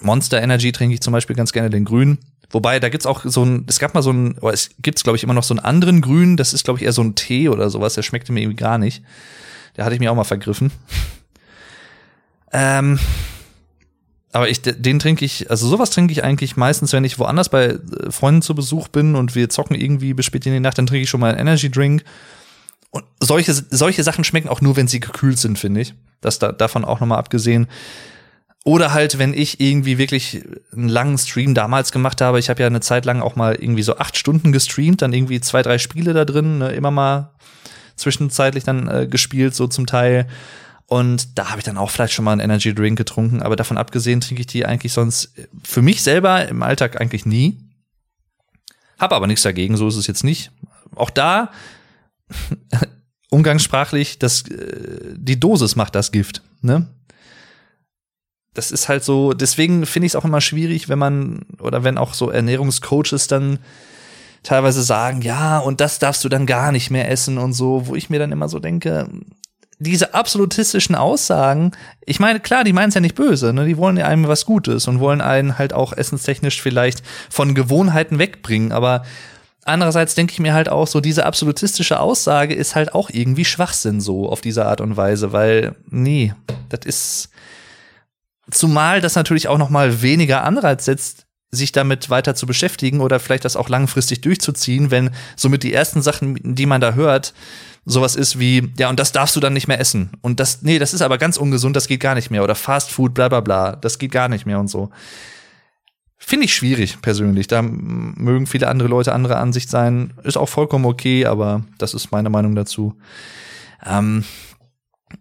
Monster Energy trinke ich zum Beispiel ganz gerne den grünen. Wobei, da gibt's auch so ein, es gab mal so ein, oder es gibt's glaube ich immer noch so einen anderen grünen, das ist glaube ich eher so ein Tee oder sowas, der schmeckte mir irgendwie gar nicht. Der hatte ich mir auch mal vergriffen. Ähm, aber ich, den trinke ich, also sowas trinke ich eigentlich meistens, wenn ich woanders bei äh, Freunden zu Besuch bin und wir zocken irgendwie bis spät in die Nacht, dann trinke ich schon mal einen Energy Drink. Und solche, solche Sachen schmecken auch nur, wenn sie gekühlt sind, finde ich. Das da, davon auch nochmal abgesehen. Oder halt, wenn ich irgendwie wirklich einen langen Stream damals gemacht habe. Ich habe ja eine Zeit lang auch mal irgendwie so acht Stunden gestreamt, dann irgendwie zwei, drei Spiele da drin, ne, immer mal zwischenzeitlich dann äh, gespielt, so zum Teil. Und da habe ich dann auch vielleicht schon mal einen Energy Drink getrunken, aber davon abgesehen trinke ich die eigentlich sonst für mich selber im Alltag eigentlich nie. Hab aber nichts dagegen, so ist es jetzt nicht. Auch da umgangssprachlich, das, äh, die Dosis macht das Gift. Ne? das ist halt so, deswegen finde ich es auch immer schwierig, wenn man, oder wenn auch so Ernährungscoaches dann teilweise sagen, ja, und das darfst du dann gar nicht mehr essen und so, wo ich mir dann immer so denke, diese absolutistischen Aussagen, ich meine, klar, die meinen es ja nicht böse, ne? die wollen ja einem was Gutes und wollen einen halt auch essenstechnisch vielleicht von Gewohnheiten wegbringen, aber andererseits denke ich mir halt auch so, diese absolutistische Aussage ist halt auch irgendwie Schwachsinn so auf diese Art und Weise, weil, nee, das ist, zumal das natürlich auch noch mal weniger Anreiz setzt, sich damit weiter zu beschäftigen oder vielleicht das auch langfristig durchzuziehen, wenn somit die ersten Sachen, die man da hört, sowas ist wie, ja, und das darfst du dann nicht mehr essen. Und das, nee, das ist aber ganz ungesund, das geht gar nicht mehr. Oder Fast Food, bla bla bla, das geht gar nicht mehr und so. Finde ich schwierig persönlich. Da mögen viele andere Leute andere Ansicht sein. Ist auch vollkommen okay, aber das ist meine Meinung dazu. Ähm,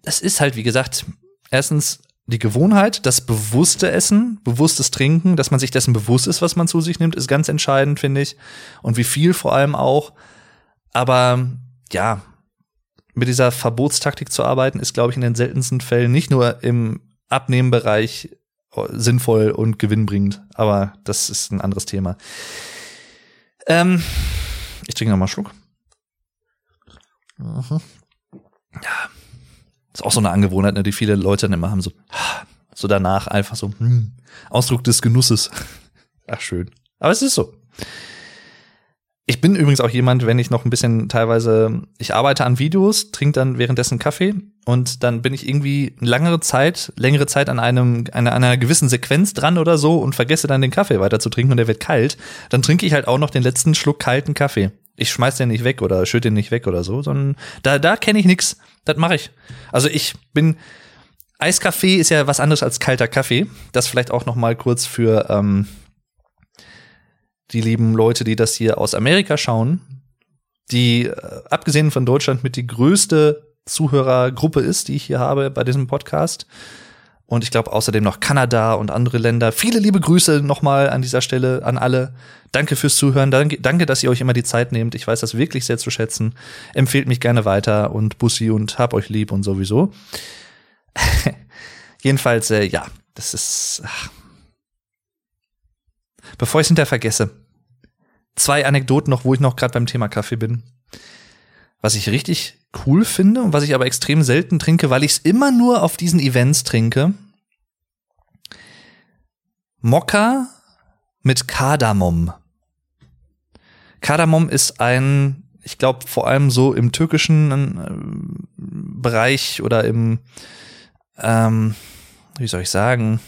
das ist halt, wie gesagt, erstens die Gewohnheit, das bewusste Essen, bewusstes Trinken, dass man sich dessen bewusst ist, was man zu sich nimmt, ist ganz entscheidend, finde ich. Und wie viel vor allem auch. Aber ja, mit dieser Verbotstaktik zu arbeiten, ist, glaube ich, in den seltensten Fällen nicht nur im Abnehmenbereich sinnvoll und gewinnbringend. Aber das ist ein anderes Thema. Ähm, ich trinke noch mal einen Schluck. Mhm. Ja, ist auch so eine Angewohnheit, ne, die viele Leute dann immer haben, so, so danach einfach so, hm, Ausdruck des Genusses. Ach, schön. Aber es ist so. Ich bin übrigens auch jemand, wenn ich noch ein bisschen teilweise, ich arbeite an Videos, trinke dann währenddessen Kaffee und dann bin ich irgendwie langere Zeit, längere Zeit an einem, an einer gewissen Sequenz dran oder so und vergesse dann den Kaffee weiter zu trinken und der wird kalt. Dann trinke ich halt auch noch den letzten Schluck kalten Kaffee ich schmeiß den nicht weg oder schütte den nicht weg oder so, sondern da, da kenne ich nix. Das mache ich. Also ich bin Eiskaffee ist ja was anderes als kalter Kaffee. Das vielleicht auch noch mal kurz für ähm, die lieben Leute, die das hier aus Amerika schauen, die äh, abgesehen von Deutschland mit die größte Zuhörergruppe ist, die ich hier habe bei diesem Podcast. Und ich glaube außerdem noch Kanada und andere Länder. Viele liebe Grüße nochmal an dieser Stelle an alle. Danke fürs Zuhören. Danke, danke, dass ihr euch immer die Zeit nehmt. Ich weiß das wirklich sehr zu schätzen. Empfehlt mich gerne weiter und Bussi und hab euch lieb und sowieso. Jedenfalls, äh, ja, das ist. Ach. Bevor ich es hinterher vergesse, zwei Anekdoten noch, wo ich noch gerade beim Thema Kaffee bin. Was ich richtig cool finde und was ich aber extrem selten trinke, weil ich es immer nur auf diesen Events trinke. Mokka mit Kardamom. Kardamom ist ein, ich glaube vor allem so im türkischen äh, Bereich oder im, ähm, wie soll ich sagen,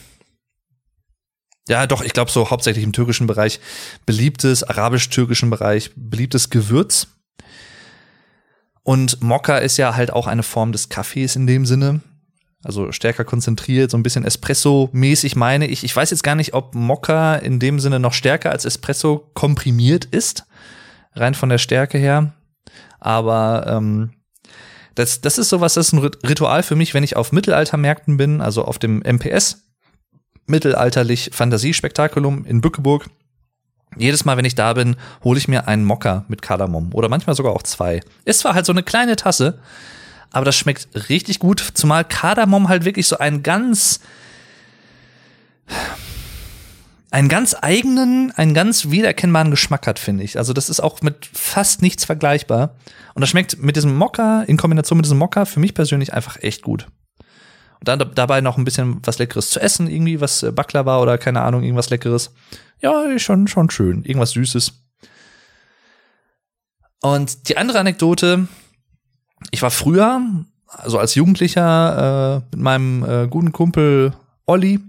ja, doch, ich glaube so hauptsächlich im türkischen Bereich beliebtes, arabisch-türkischen Bereich beliebtes Gewürz. Und Mokka ist ja halt auch eine Form des Kaffees in dem Sinne. Also stärker konzentriert, so ein bisschen Espresso-mäßig meine ich. Ich weiß jetzt gar nicht, ob Mokka in dem Sinne noch stärker als Espresso komprimiert ist. Rein von der Stärke her. Aber ähm, das, das ist sowas, das ist ein Ritual für mich, wenn ich auf Mittelaltermärkten bin, also auf dem MPS, mittelalterlich Fantasiespektakulum in Bückeburg jedes Mal, wenn ich da bin, hole ich mir einen Mokka mit Kardamom oder manchmal sogar auch zwei. Ist zwar halt so eine kleine Tasse, aber das schmeckt richtig gut, zumal Kardamom halt wirklich so einen ganz einen ganz eigenen, einen ganz wiedererkennbaren Geschmack hat, finde ich. Also das ist auch mit fast nichts vergleichbar. Und das schmeckt mit diesem Mokka, in Kombination mit diesem Mokka, für mich persönlich einfach echt gut. Und dann dabei noch ein bisschen was Leckeres zu essen, irgendwie was äh, Baklava oder keine Ahnung, irgendwas Leckeres. Ja, schon, schon schön. Irgendwas Süßes. Und die andere Anekdote, ich war früher, also als Jugendlicher, äh, mit meinem äh, guten Kumpel Olli,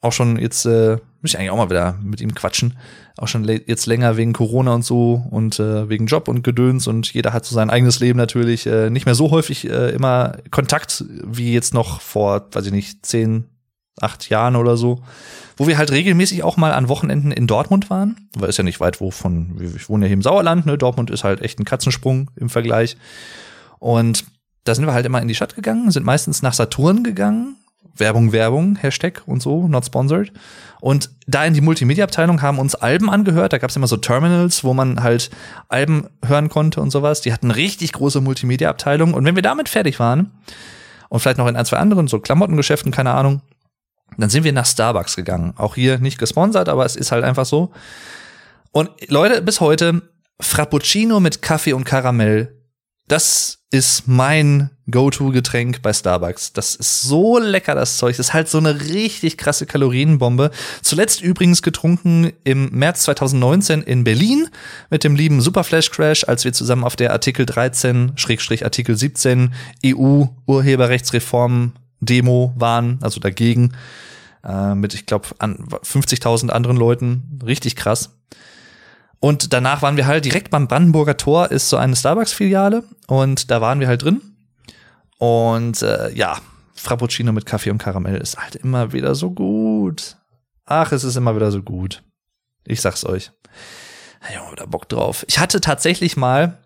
auch schon jetzt, äh, muss ich eigentlich auch mal wieder mit ihm quatschen, auch schon jetzt länger wegen Corona und so und äh, wegen Job und Gedöns und jeder hat so sein eigenes Leben natürlich äh, nicht mehr so häufig äh, immer Kontakt wie jetzt noch vor, weiß ich nicht, zehn, acht Jahren oder so wo wir halt regelmäßig auch mal an Wochenenden in Dortmund waren, weil es ja nicht weit wo von, ich wohne ja hier im Sauerland, ne, Dortmund ist halt echt ein Katzensprung im Vergleich. Und da sind wir halt immer in die Stadt gegangen, sind meistens nach Saturn gegangen, Werbung, Werbung, Hashtag und so, not sponsored. Und da in die Multimedia-Abteilung haben uns Alben angehört. Da gab es immer so Terminals, wo man halt Alben hören konnte und sowas. Die hatten richtig große Multimedia-Abteilung. Und wenn wir damit fertig waren und vielleicht noch in ein, zwei anderen, so Klamottengeschäften, keine Ahnung, Dann sind wir nach Starbucks gegangen. Auch hier nicht gesponsert, aber es ist halt einfach so. Und Leute, bis heute Frappuccino mit Kaffee und Karamell. Das ist mein Go-To-Getränk bei Starbucks. Das ist so lecker, das Zeug. Das ist halt so eine richtig krasse Kalorienbombe. Zuletzt übrigens getrunken im März 2019 in Berlin mit dem lieben Superflash Crash, als wir zusammen auf der Artikel 13, Schrägstrich Artikel 17 EU-Urheberrechtsreform Demo waren, also dagegen, äh, mit, ich glaube, 50.000 anderen Leuten. Richtig krass. Und danach waren wir halt direkt beim Brandenburger Tor, ist so eine Starbucks-Filiale. Und da waren wir halt drin. Und äh, ja, Frappuccino mit Kaffee und Karamell ist halt immer wieder so gut. Ach, es ist immer wieder so gut. Ich sag's euch. Ja, da Bock drauf. Ich hatte tatsächlich mal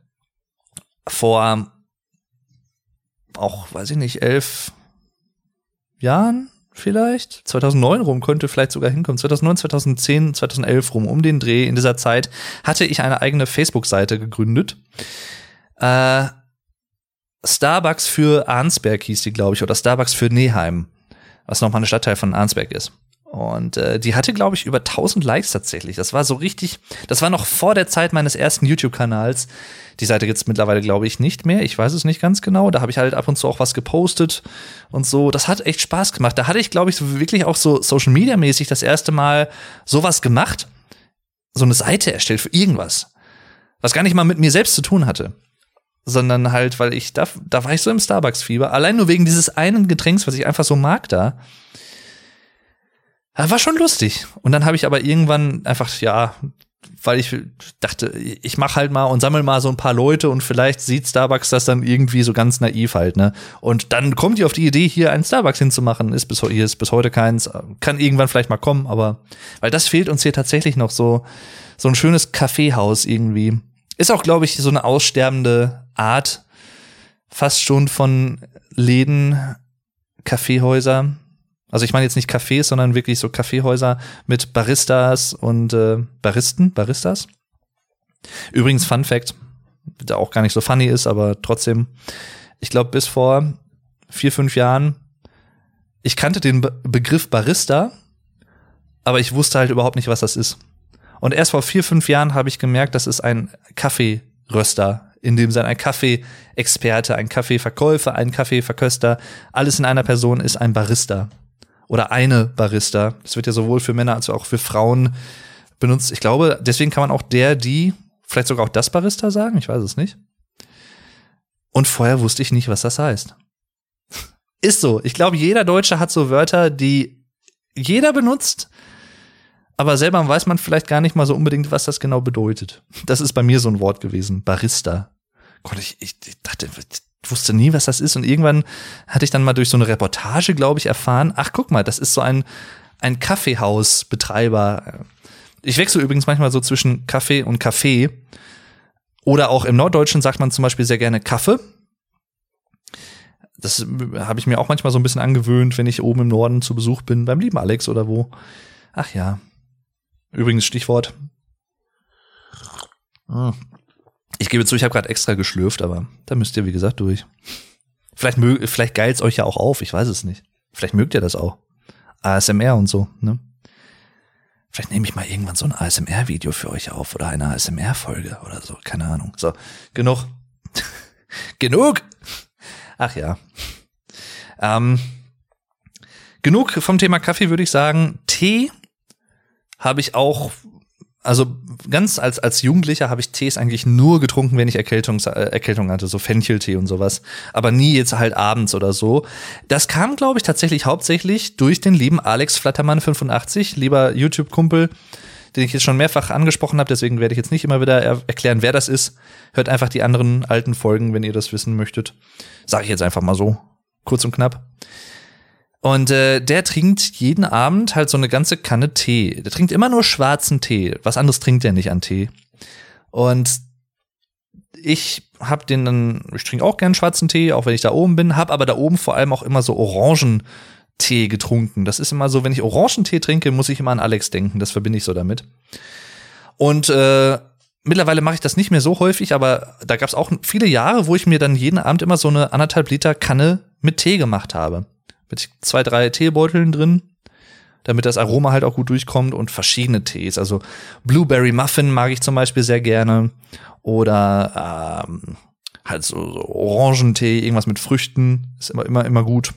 vor auch, weiß ich nicht, elf Jahren vielleicht. 2009 rum könnte vielleicht sogar hinkommen. 2009, 2010, 2011 rum, um den Dreh in dieser Zeit, hatte ich eine eigene Facebook-Seite gegründet. Äh, Starbucks für Arnsberg hieß die, glaube ich, oder Starbucks für Neheim, was nochmal ein Stadtteil von Arnsberg ist. Und äh, die hatte, glaube ich, über 1000 Likes tatsächlich. Das war so richtig, das war noch vor der Zeit meines ersten YouTube-Kanals. Die Seite gibt's mittlerweile, glaube ich, nicht mehr. Ich weiß es nicht ganz genau. Da habe ich halt ab und zu auch was gepostet und so. Das hat echt Spaß gemacht. Da hatte ich, glaube ich, wirklich auch so Social Media mäßig das erste Mal sowas gemacht. So eine Seite erstellt für irgendwas. Was gar nicht mal mit mir selbst zu tun hatte. Sondern halt, weil ich, da, da war ich so im Starbucks-Fieber. Allein nur wegen dieses einen Getränks, was ich einfach so mag da. Das war schon lustig. Und dann habe ich aber irgendwann einfach, ja, weil ich dachte, ich mache halt mal und sammel mal so ein paar Leute und vielleicht sieht Starbucks das dann irgendwie so ganz naiv halt, ne? Und dann kommt ihr auf die Idee, hier einen Starbucks hinzumachen. Ist bis, hier ist bis heute keins, kann irgendwann vielleicht mal kommen, aber weil das fehlt uns hier tatsächlich noch so, so ein schönes Kaffeehaus irgendwie. Ist auch, glaube ich, so eine aussterbende Art, fast schon von Läden, Kaffeehäuser also ich meine jetzt nicht Cafés, sondern wirklich so Kaffeehäuser mit Baristas und äh, Baristen, Baristas. Übrigens, Fun Fact, der auch gar nicht so funny ist, aber trotzdem, ich glaube, bis vor vier, fünf Jahren, ich kannte den Be Begriff Barista, aber ich wusste halt überhaupt nicht, was das ist. Und erst vor vier, fünf Jahren habe ich gemerkt, das ist ein Kaffeeröster, in dem Sinne ein Kaffeeexperte, ein Kaffeeverkäufer, ein Kaffeeverköster. Alles in einer Person ist ein Barista oder eine Barista. Das wird ja sowohl für Männer als auch für Frauen benutzt. Ich glaube, deswegen kann man auch der, die, vielleicht sogar auch das Barista sagen, ich weiß es nicht. Und vorher wusste ich nicht, was das heißt. Ist so. Ich glaube, jeder Deutsche hat so Wörter, die jeder benutzt, aber selber weiß man vielleicht gar nicht mal so unbedingt, was das genau bedeutet. Das ist bei mir so ein Wort gewesen. Barista. Gott, ich, ich, ich dachte, wusste nie, was das ist. Und irgendwann hatte ich dann mal durch so eine Reportage, glaube ich, erfahren, ach guck mal, das ist so ein, ein Kaffeehausbetreiber. Ich wechsle übrigens manchmal so zwischen Kaffee und Kaffee. Oder auch im Norddeutschen sagt man zum Beispiel sehr gerne Kaffee. Das habe ich mir auch manchmal so ein bisschen angewöhnt, wenn ich oben im Norden zu Besuch bin, beim lieben Alex oder wo. Ach ja. Übrigens Stichwort. Ich gebe zu, ich habe gerade extra geschlürft, aber da müsst ihr, wie gesagt, durch. Vielleicht, vielleicht geilt's euch ja auch auf, ich weiß es nicht. Vielleicht mögt ihr das auch. ASMR und so, ne? Vielleicht nehme ich mal irgendwann so ein ASMR-Video für euch auf oder eine ASMR-Folge oder so, keine Ahnung. So, genug. genug! Ach ja. Ähm, genug vom Thema Kaffee, würde ich sagen. Tee habe ich auch also ganz als, als Jugendlicher habe ich Tees eigentlich nur getrunken, wenn ich Erkältung, äh, Erkältung hatte, so Fencheltee und sowas. Aber nie jetzt halt abends oder so. Das kam, glaube ich, tatsächlich hauptsächlich durch den lieben Alex Flattermann 85, lieber YouTube-Kumpel, den ich jetzt schon mehrfach angesprochen habe, deswegen werde ich jetzt nicht immer wieder er erklären, wer das ist. Hört einfach die anderen alten Folgen, wenn ihr das wissen möchtet. Sage ich jetzt einfach mal so, kurz und knapp. Und äh, der trinkt jeden Abend halt so eine ganze Kanne Tee. Der trinkt immer nur schwarzen Tee. Was anderes trinkt er nicht an Tee. Und ich hab den dann, ich trinke auch gern schwarzen Tee, auch wenn ich da oben bin, hab aber da oben vor allem auch immer so Orangentee getrunken. Das ist immer so, wenn ich Orangentee trinke, muss ich immer an Alex denken. Das verbinde ich so damit. Und äh, mittlerweile mache ich das nicht mehr so häufig, aber da gab es auch viele Jahre, wo ich mir dann jeden Abend immer so eine anderthalb Liter Kanne mit Tee gemacht habe mit zwei, drei Teebeuteln drin. damit das Aroma halt auch gut durchkommt und verschiedene Tees. Also Blueberry Muffin mag ich zum Beispiel sehr gerne oder ähm, halt so, so Orangentee, irgendwas mit Früchten ist immer immer immer gut.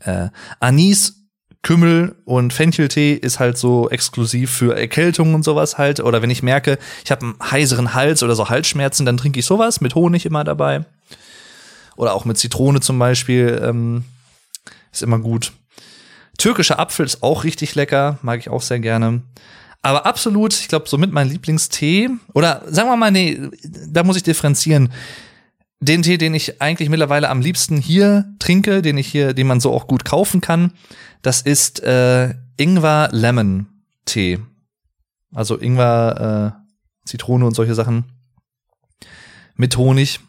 Äh, Anis Kümmel und Fencheltee ist halt so exklusiv für Erkältungen und sowas halt. Oder wenn ich merke, ich habe einen heiseren Hals oder so Halsschmerzen, dann trinke ich sowas mit Honig immer dabei. Oder auch mit Zitrone zum Beispiel. Ähm, ist immer gut. Türkischer Apfel ist auch richtig lecker, mag ich auch sehr gerne. Aber absolut, ich glaube, somit mein Lieblingstee. Oder sagen wir mal, nee, da muss ich differenzieren. Den Tee, den ich eigentlich mittlerweile am liebsten hier trinke, den ich hier, den man so auch gut kaufen kann, das ist äh, Ingwer Lemon Tee. Also Ingwer, äh, Zitrone und solche Sachen. Mit Honig.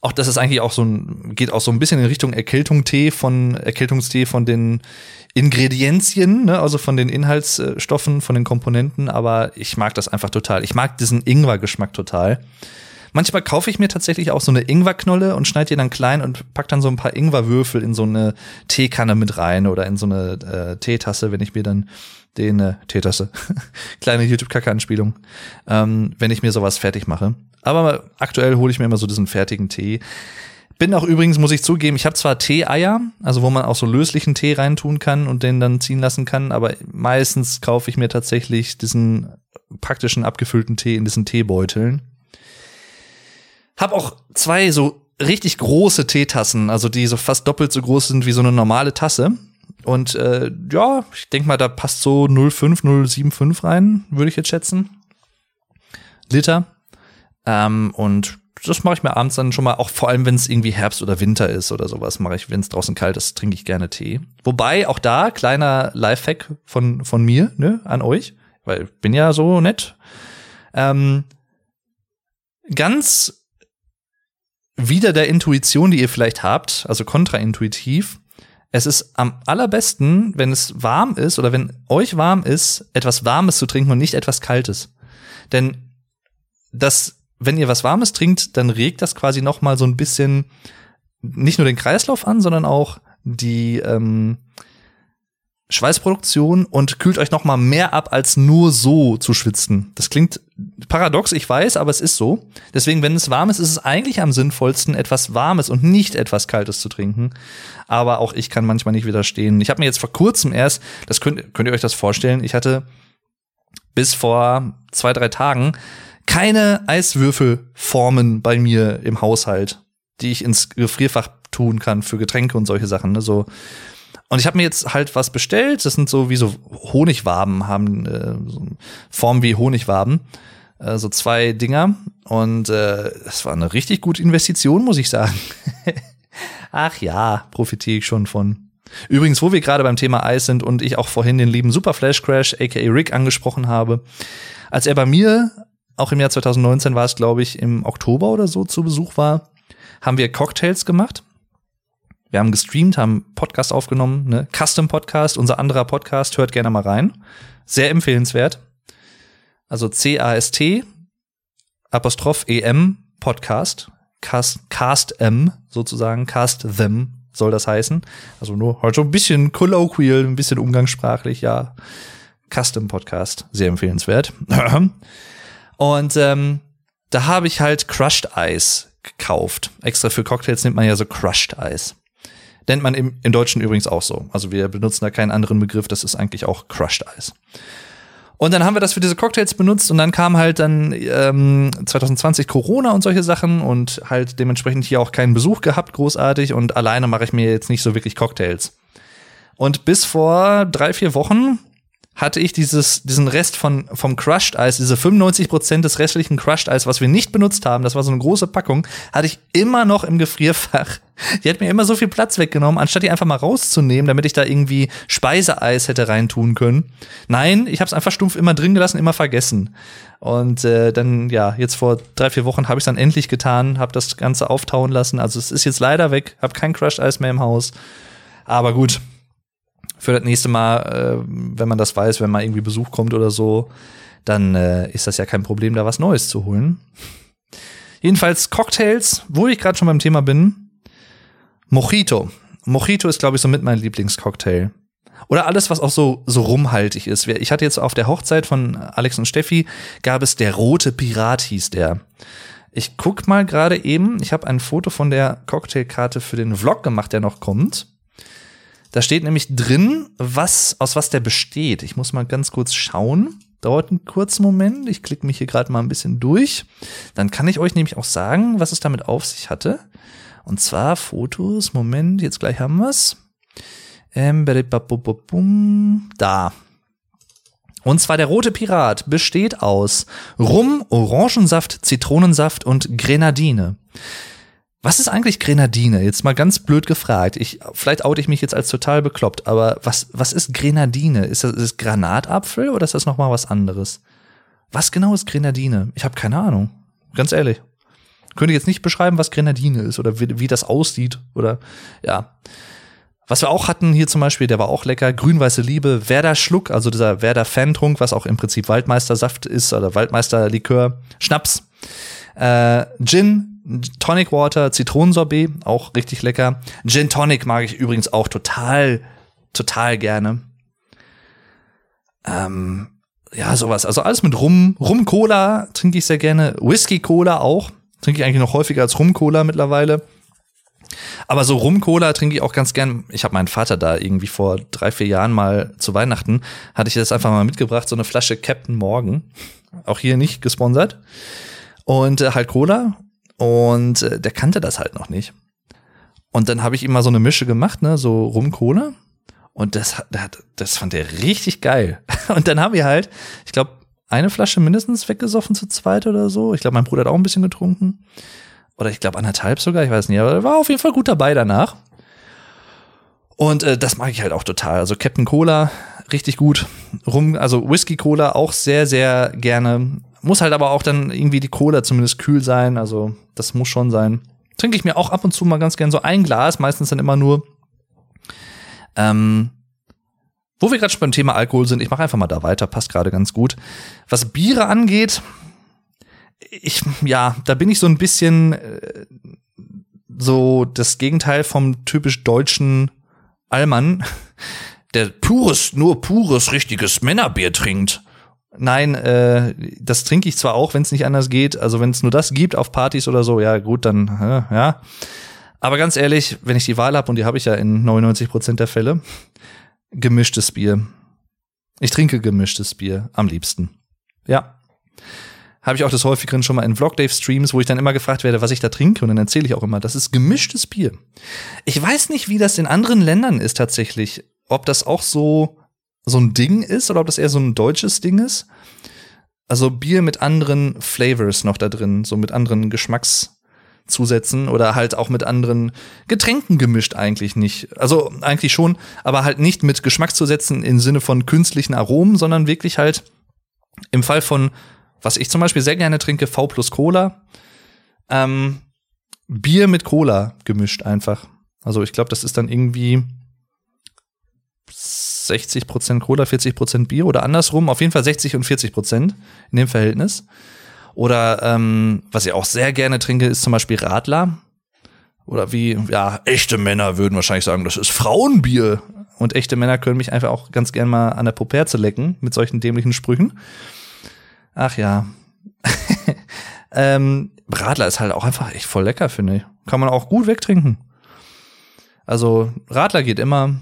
Auch das ist eigentlich auch so ein, geht auch so ein bisschen in Richtung Erkältungstee von, Erkältungstee von den Ingredienzien, ne, also von den Inhaltsstoffen, von den Komponenten, aber ich mag das einfach total. Ich mag diesen Ingwer-Geschmack total. Manchmal kaufe ich mir tatsächlich auch so eine Ingwerknolle und schneide die dann klein und pack dann so ein paar Ingwerwürfel in so eine Teekanne mit rein oder in so eine äh, Teetasse, wenn ich mir dann den äh, Teetasse, kleine YouTube-Kacke-Anspielung, ähm, wenn ich mir sowas fertig mache. Aber aktuell hole ich mir immer so diesen fertigen Tee. Bin auch übrigens, muss ich zugeben, ich habe zwar Tee-Eier, also wo man auch so löslichen Tee reintun kann und den dann ziehen lassen kann, aber meistens kaufe ich mir tatsächlich diesen praktischen abgefüllten Tee in diesen Teebeuteln. Hab auch zwei so richtig große Teetassen, also die so fast doppelt so groß sind wie so eine normale Tasse. Und äh, ja, ich denke mal, da passt so 0,5, 0,75 rein, würde ich jetzt schätzen. Liter. Ähm, und das mache ich mir abends dann schon mal, auch vor allem, wenn es irgendwie Herbst oder Winter ist oder sowas, mache ich, wenn es draußen kalt ist, trinke ich gerne Tee. Wobei, auch da, kleiner Lifehack von, von mir, ne, an euch, weil ich bin ja so nett. Ähm, ganz wieder der Intuition, die ihr vielleicht habt, also kontraintuitiv. Es ist am allerbesten, wenn es warm ist oder wenn euch warm ist, etwas Warmes zu trinken und nicht etwas Kaltes. Denn das, wenn ihr was Warmes trinkt, dann regt das quasi noch mal so ein bisschen nicht nur den Kreislauf an, sondern auch die ähm, Schweißproduktion und kühlt euch noch mal mehr ab, als nur so zu schwitzen. Das klingt paradox, ich weiß, aber es ist so. Deswegen, wenn es warm ist, ist es eigentlich am sinnvollsten, etwas Warmes und nicht etwas Kaltes zu trinken. Aber auch ich kann manchmal nicht widerstehen. Ich habe mir jetzt vor kurzem erst, das könnt, könnt ihr euch das vorstellen, ich hatte bis vor zwei, drei Tagen keine Eiswürfelformen bei mir im Haushalt, die ich ins Gefrierfach tun kann für Getränke und solche Sachen. Ne? So und ich habe mir jetzt halt was bestellt. Das sind so wie so Honigwaben, haben äh, so Form wie Honigwaben. Äh, so zwei Dinger. Und äh, das war eine richtig gute Investition, muss ich sagen. Ach ja, profitiere ich schon von. Übrigens, wo wir gerade beim Thema Eis sind und ich auch vorhin den lieben Super Flash Crash, aka Rick, angesprochen habe, als er bei mir, auch im Jahr 2019 war es, glaube ich, im Oktober oder so zu Besuch war, haben wir Cocktails gemacht. Wir haben gestreamt, haben Podcast aufgenommen, ne? Custom Podcast, unser anderer Podcast, hört gerne mal rein. Sehr empfehlenswert. Also C-A-S-T, Apostroph E-M, Podcast. Cast, Cast M, sozusagen, Cast Them soll das heißen. Also nur heute ein bisschen colloquial, ein bisschen umgangssprachlich, ja. Custom Podcast, sehr empfehlenswert. Und ähm, da habe ich halt Crushed Ice gekauft. Extra für Cocktails nimmt man ja so Crushed Ice. Nennt man im, im Deutschen übrigens auch so. Also wir benutzen da keinen anderen Begriff, das ist eigentlich auch Crushed Ice. Und dann haben wir das für diese Cocktails benutzt und dann kam halt dann ähm, 2020 Corona und solche Sachen und halt dementsprechend hier auch keinen Besuch gehabt, großartig. Und alleine mache ich mir jetzt nicht so wirklich Cocktails. Und bis vor drei, vier Wochen hatte ich dieses, diesen Rest von, vom Crushed Eis, diese 95 Prozent des restlichen Crushed Eis, was wir nicht benutzt haben, das war so eine große Packung, hatte ich immer noch im Gefrierfach. Die hat mir immer so viel Platz weggenommen, anstatt die einfach mal rauszunehmen, damit ich da irgendwie Speiseeis hätte reintun können. Nein, ich habe es einfach stumpf immer drin gelassen, immer vergessen. Und äh, dann, ja, jetzt vor drei, vier Wochen habe ich dann endlich getan, habe das Ganze auftauen lassen. Also es ist jetzt leider weg, habe kein Crushed Eis mehr im Haus. Aber gut, für das nächste Mal, äh, wenn man das weiß, wenn mal irgendwie Besuch kommt oder so, dann äh, ist das ja kein Problem, da was Neues zu holen. Jedenfalls Cocktails, wo ich gerade schon beim Thema bin. Mojito. Mojito ist, glaube ich, somit mein Lieblingscocktail. Oder alles, was auch so, so rumhaltig ist. Ich hatte jetzt auf der Hochzeit von Alex und Steffi, gab es der rote Pirat, hieß der. Ich guck mal gerade eben, ich habe ein Foto von der Cocktailkarte für den Vlog gemacht, der noch kommt. Da steht nämlich drin, was, aus was der besteht. Ich muss mal ganz kurz schauen. Dauert einen kurzen Moment. Ich klicke mich hier gerade mal ein bisschen durch. Dann kann ich euch nämlich auch sagen, was es damit auf sich hatte. Und zwar Fotos. Moment, jetzt gleich haben wir's. Ähm, da. Und zwar der rote Pirat besteht aus Rum, Orangensaft, Zitronensaft und Grenadine. Was ist eigentlich Grenadine? Jetzt mal ganz blöd gefragt. Ich, vielleicht oute ich mich jetzt als total bekloppt, aber was, was ist Grenadine? Ist das, ist das Granatapfel oder ist das nochmal was anderes? Was genau ist Grenadine? Ich habe keine Ahnung. Ganz ehrlich. Könnte jetzt nicht beschreiben, was Grenadine ist oder wie, wie das aussieht oder ja. Was wir auch hatten hier zum Beispiel, der war auch lecker, grün-weiße Liebe, Werder Schluck, also dieser Werder Fantrunk, was auch im Prinzip Waldmeistersaft ist oder Waldmeisterlikör, Schnaps, äh, Gin, Tonic Water, Zitronensorbet, auch richtig lecker. Gin Tonic mag ich übrigens auch total, total gerne. Ähm, ja, sowas. Also alles mit Rum. Rum-Cola trinke ich sehr gerne. Whisky-Cola auch. Trinke ich eigentlich noch häufiger als Rum-Cola mittlerweile. Aber so Rum-Cola trinke ich auch ganz gern. Ich habe meinen Vater da irgendwie vor drei, vier Jahren mal zu Weihnachten, hatte ich das einfach mal mitgebracht, so eine Flasche Captain Morgan. Auch hier nicht gesponsert. Und äh, halt Cola. Und äh, der kannte das halt noch nicht. Und dann habe ich ihm mal so eine Mische gemacht, ne, so Rum-Cola. Und das, das, fand er richtig geil. Und dann haben wir halt, ich glaube, eine Flasche mindestens weggesoffen zu zweit oder so. Ich glaube, mein Bruder hat auch ein bisschen getrunken. Oder ich glaube anderthalb sogar, ich weiß nicht, aber er war auf jeden Fall gut dabei danach. Und äh, das mag ich halt auch total. Also Captain Cola, richtig gut. Rum, also Whisky Cola auch sehr, sehr gerne. Muss halt aber auch dann irgendwie die Cola zumindest kühl sein. Also das muss schon sein. Trinke ich mir auch ab und zu mal ganz gern so ein Glas, meistens dann immer nur. Ähm, wo wir gerade schon beim Thema Alkohol sind, ich mache einfach mal da weiter, passt gerade ganz gut. Was Biere angeht, ich, ja, da bin ich so ein bisschen äh, so das Gegenteil vom typisch deutschen Allmann, der pures, nur pures, richtiges Männerbier trinkt. Nein, äh, das trinke ich zwar auch, wenn es nicht anders geht. Also wenn es nur das gibt auf Partys oder so, ja gut, dann äh, ja. Aber ganz ehrlich, wenn ich die Wahl habe und die habe ich ja in 99 Prozent der Fälle, gemischtes Bier. Ich trinke gemischtes Bier am liebsten. Ja. Habe ich auch des häufigeren schon mal in Vlogdave-Streams, wo ich dann immer gefragt werde, was ich da trinke. Und dann erzähle ich auch immer, das ist gemischtes Bier. Ich weiß nicht, wie das in anderen Ländern ist tatsächlich. Ob das auch so so ein Ding ist oder ob das eher so ein deutsches Ding ist. Also Bier mit anderen Flavors noch da drin, so mit anderen Geschmackszusätzen oder halt auch mit anderen Getränken gemischt eigentlich nicht. Also eigentlich schon, aber halt nicht mit Geschmackszusätzen im Sinne von künstlichen Aromen, sondern wirklich halt im Fall von, was ich zum Beispiel sehr gerne trinke, V plus Cola, ähm, Bier mit Cola gemischt einfach. Also ich glaube, das ist dann irgendwie 60% Cola, 40% Bier oder andersrum, auf jeden Fall 60 und 40 Prozent in dem Verhältnis. Oder ähm, was ich auch sehr gerne trinke, ist zum Beispiel Radler. Oder wie, ja, echte Männer würden wahrscheinlich sagen, das ist Frauenbier. Und echte Männer können mich einfach auch ganz gern mal an der Poperze lecken mit solchen dämlichen Sprüchen. Ach ja. ähm, Radler ist halt auch einfach echt voll lecker, finde ich. Kann man auch gut wegtrinken. Also Radler geht immer.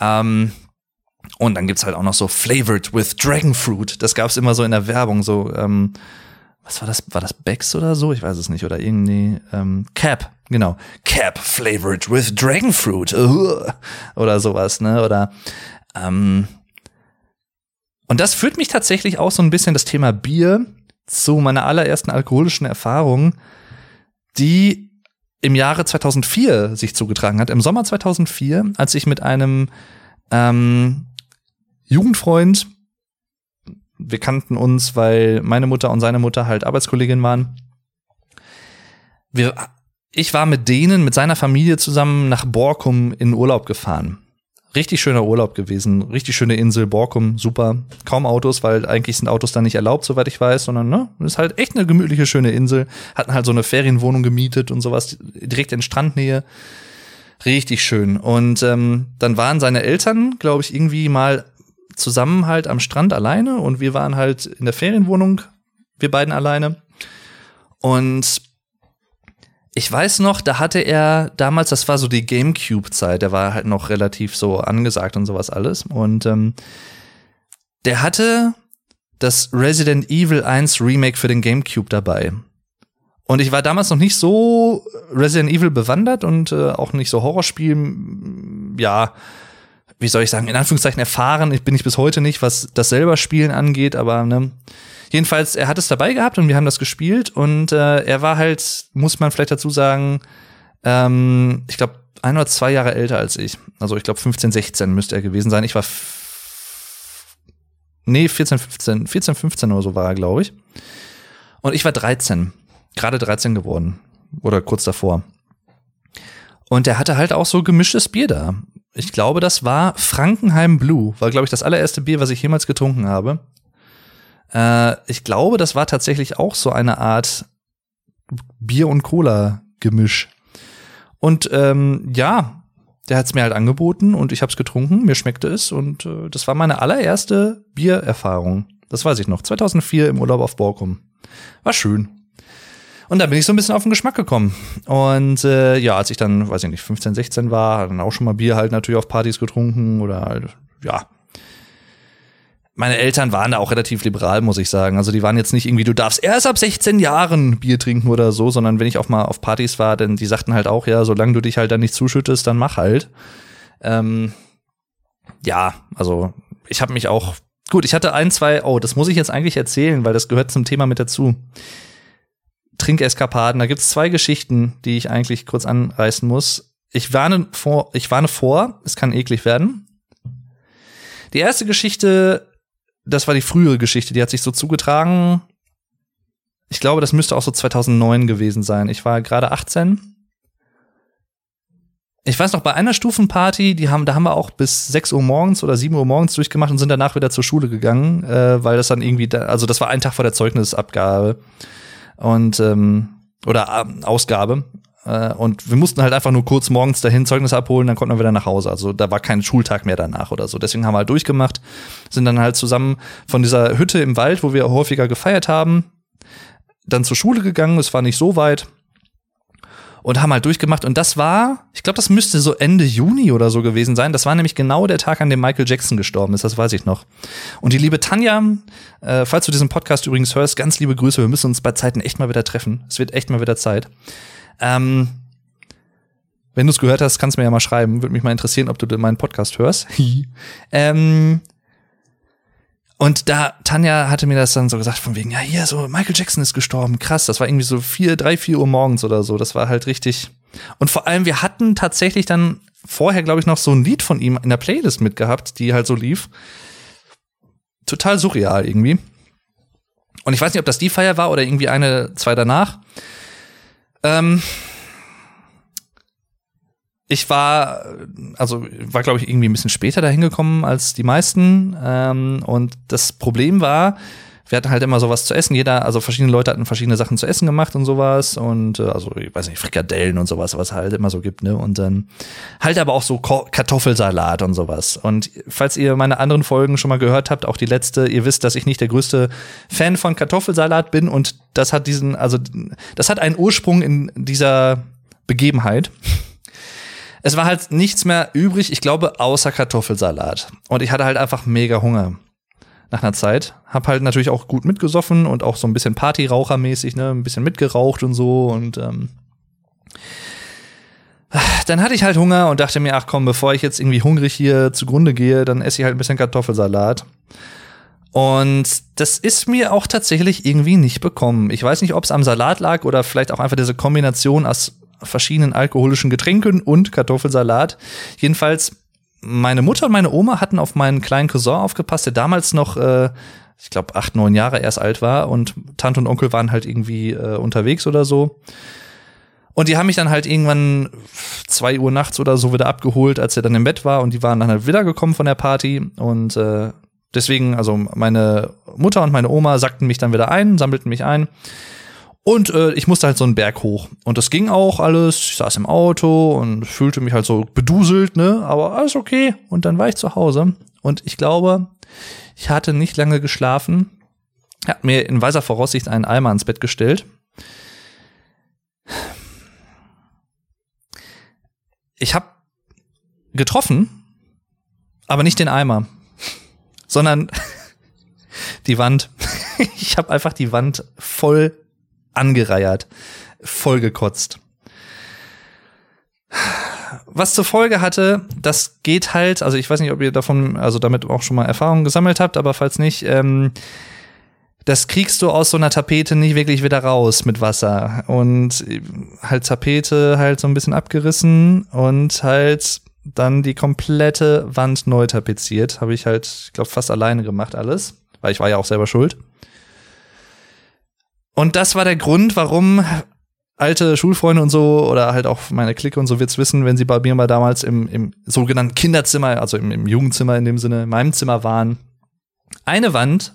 Ähm, und dann gibt's halt auch noch so Flavored with Dragon Fruit. Das gab's immer so in der Werbung, so, ähm, was war das? War das Becks oder so? Ich weiß es nicht. Oder irgendwie, ähm, Cap, genau. Cap flavored with Dragon Fruit. Uh, oder sowas, ne? Oder, ähm, und das führt mich tatsächlich auch so ein bisschen das Thema Bier zu meiner allerersten alkoholischen Erfahrung, die im Jahre 2004 sich zugetragen hat, im Sommer 2004, als ich mit einem ähm, Jugendfreund, wir kannten uns, weil meine Mutter und seine Mutter halt Arbeitskollegin waren. Wir, ich war mit denen, mit seiner Familie zusammen nach Borkum in Urlaub gefahren. Richtig schöner Urlaub gewesen, richtig schöne Insel, Borkum, super. Kaum Autos, weil eigentlich sind Autos da nicht erlaubt, soweit ich weiß, sondern ne, ist halt echt eine gemütliche, schöne Insel. Hatten halt so eine Ferienwohnung gemietet und sowas direkt in Strandnähe. Richtig schön. Und ähm, dann waren seine Eltern, glaube ich, irgendwie mal zusammen halt am Strand alleine und wir waren halt in der Ferienwohnung, wir beiden alleine. Und ich weiß noch, da hatte er damals, das war so die Gamecube-Zeit, der war halt noch relativ so angesagt und sowas alles. Und ähm, der hatte das Resident Evil 1 Remake für den Gamecube dabei. Und ich war damals noch nicht so Resident Evil bewandert und äh, auch nicht so Horrorspiel, ja, wie soll ich sagen, in Anführungszeichen erfahren. Ich bin nicht bis heute nicht, was das selber Spielen angeht, aber ne. Jedenfalls, er hat es dabei gehabt und wir haben das gespielt und äh, er war halt, muss man vielleicht dazu sagen, ähm, ich glaube, ein oder zwei Jahre älter als ich. Also ich glaube 15, 16 müsste er gewesen sein. Ich war Nee, 14, 15, 14, 15 oder so war er, glaube ich. Und ich war 13 gerade 13 geworden oder kurz davor. Und er hatte halt auch so gemischtes Bier da. Ich glaube, das war Frankenheim Blue, war glaube ich das allererste Bier, was ich jemals getrunken habe. Äh, ich glaube, das war tatsächlich auch so eine Art Bier und Cola Gemisch. Und ähm, ja, der hat es mir halt angeboten und ich habe es getrunken, mir schmeckte es und äh, das war meine allererste Biererfahrung. Das weiß ich noch, 2004 im Urlaub auf Borkum. War schön. Und da bin ich so ein bisschen auf den Geschmack gekommen. Und äh, ja, als ich dann, weiß ich nicht, 15, 16 war, dann auch schon mal Bier halt natürlich auf Partys getrunken oder halt, ja. Meine Eltern waren da auch relativ liberal, muss ich sagen. Also die waren jetzt nicht irgendwie, du darfst erst ab 16 Jahren Bier trinken oder so, sondern wenn ich auch mal auf Partys war, denn die sagten halt auch, ja, solange du dich halt dann nicht zuschüttest, dann mach halt. Ähm, ja, also ich habe mich auch gut, ich hatte ein, zwei, oh, das muss ich jetzt eigentlich erzählen, weil das gehört zum Thema mit dazu. Trinkeskapaden. Da gibt es zwei Geschichten, die ich eigentlich kurz anreißen muss. Ich warne vor, ich warne vor, es kann eklig werden. Die erste Geschichte, das war die frühere Geschichte, die hat sich so zugetragen. Ich glaube, das müsste auch so 2009 gewesen sein. Ich war gerade 18. Ich weiß noch, bei einer Stufenparty, die haben, da haben wir auch bis 6 Uhr morgens oder 7 Uhr morgens durchgemacht und sind danach wieder zur Schule gegangen, äh, weil das dann irgendwie, da, also das war ein Tag vor der Zeugnisabgabe und ähm, oder äh, Ausgabe. Äh, und wir mussten halt einfach nur kurz morgens dahin Zeugnis abholen, dann konnten wir wieder nach Hause. Also da war kein Schultag mehr danach oder so. Deswegen haben wir halt durchgemacht, sind dann halt zusammen von dieser Hütte im Wald, wo wir häufiger gefeiert haben, dann zur Schule gegangen. Es war nicht so weit und haben halt durchgemacht. Und das war, ich glaube, das müsste so Ende Juni oder so gewesen sein. Das war nämlich genau der Tag, an dem Michael Jackson gestorben ist, das weiß ich noch. Und die liebe Tanja, äh, falls du diesen Podcast übrigens hörst, ganz liebe Grüße. Wir müssen uns bei Zeiten echt mal wieder treffen. Es wird echt mal wieder Zeit. Ähm, wenn du es gehört hast, kannst du mir ja mal schreiben. Würde mich mal interessieren, ob du meinen Podcast hörst. ähm, und da, Tanja hatte mir das dann so gesagt, von wegen, ja, hier, so, Michael Jackson ist gestorben, krass. Das war irgendwie so vier, drei, vier Uhr morgens oder so. Das war halt richtig. Und vor allem, wir hatten tatsächlich dann vorher, glaube ich, noch so ein Lied von ihm in der Playlist mitgehabt, die halt so lief. Total surreal irgendwie. Und ich weiß nicht, ob das die Feier war oder irgendwie eine, zwei danach. Ähm, ich war, also war glaube ich irgendwie ein bisschen später dahin gekommen als die meisten. Ähm, und das Problem war, wir hatten halt immer sowas zu essen. Jeder, also verschiedene Leute hatten verschiedene Sachen zu essen gemacht und sowas. Und äh, also, ich weiß nicht, Frikadellen und sowas, was halt immer so gibt, ne? Und dann halt aber auch so Kartoffelsalat und sowas. Und falls ihr meine anderen Folgen schon mal gehört habt, auch die letzte, ihr wisst, dass ich nicht der größte Fan von Kartoffelsalat bin. Und das hat diesen, also das hat einen Ursprung in dieser Begebenheit es war halt nichts mehr übrig, ich glaube, außer Kartoffelsalat. Und ich hatte halt einfach mega Hunger nach einer Zeit. Hab halt natürlich auch gut mitgesoffen und auch so ein bisschen Partyrauchermäßig, ne, ein bisschen mitgeraucht und so und ähm, dann hatte ich halt Hunger und dachte mir, ach komm, bevor ich jetzt irgendwie hungrig hier zugrunde gehe, dann esse ich halt ein bisschen Kartoffelsalat. Und das ist mir auch tatsächlich irgendwie nicht bekommen. Ich weiß nicht, ob es am Salat lag oder vielleicht auch einfach diese Kombination aus verschiedenen alkoholischen Getränken und Kartoffelsalat. Jedenfalls, meine Mutter und meine Oma hatten auf meinen kleinen Cousin aufgepasst, der damals noch, äh, ich glaube, acht, neun Jahre erst alt war und Tante und Onkel waren halt irgendwie äh, unterwegs oder so. Und die haben mich dann halt irgendwann zwei Uhr nachts oder so wieder abgeholt, als er dann im Bett war und die waren dann halt wiedergekommen von der Party und äh, deswegen, also meine Mutter und meine Oma sackten mich dann wieder ein, sammelten mich ein Und äh, ich musste halt so einen Berg hoch. Und das ging auch alles. Ich saß im Auto und fühlte mich halt so beduselt, ne? Aber alles okay. Und dann war ich zu Hause. Und ich glaube, ich hatte nicht lange geschlafen. Hat mir in weiser Voraussicht einen Eimer ins Bett gestellt. Ich habe getroffen, aber nicht den Eimer, sondern die Wand. Ich habe einfach die Wand voll angereiert, vollgekotzt. Was zur Folge hatte, das geht halt, also ich weiß nicht, ob ihr davon, also damit auch schon mal Erfahrungen gesammelt habt, aber falls nicht, ähm, das kriegst du aus so einer Tapete nicht wirklich wieder raus mit Wasser. Und halt Tapete halt so ein bisschen abgerissen und halt dann die komplette Wand neu tapeziert. Habe ich halt, ich glaube, fast alleine gemacht alles, weil ich war ja auch selber schuld. Und das war der Grund, warum alte Schulfreunde und so oder halt auch meine Clique und so wird's wissen, wenn sie bei mir mal damals im, im sogenannten Kinderzimmer, also im, im Jugendzimmer in dem Sinne, in meinem Zimmer waren. Eine Wand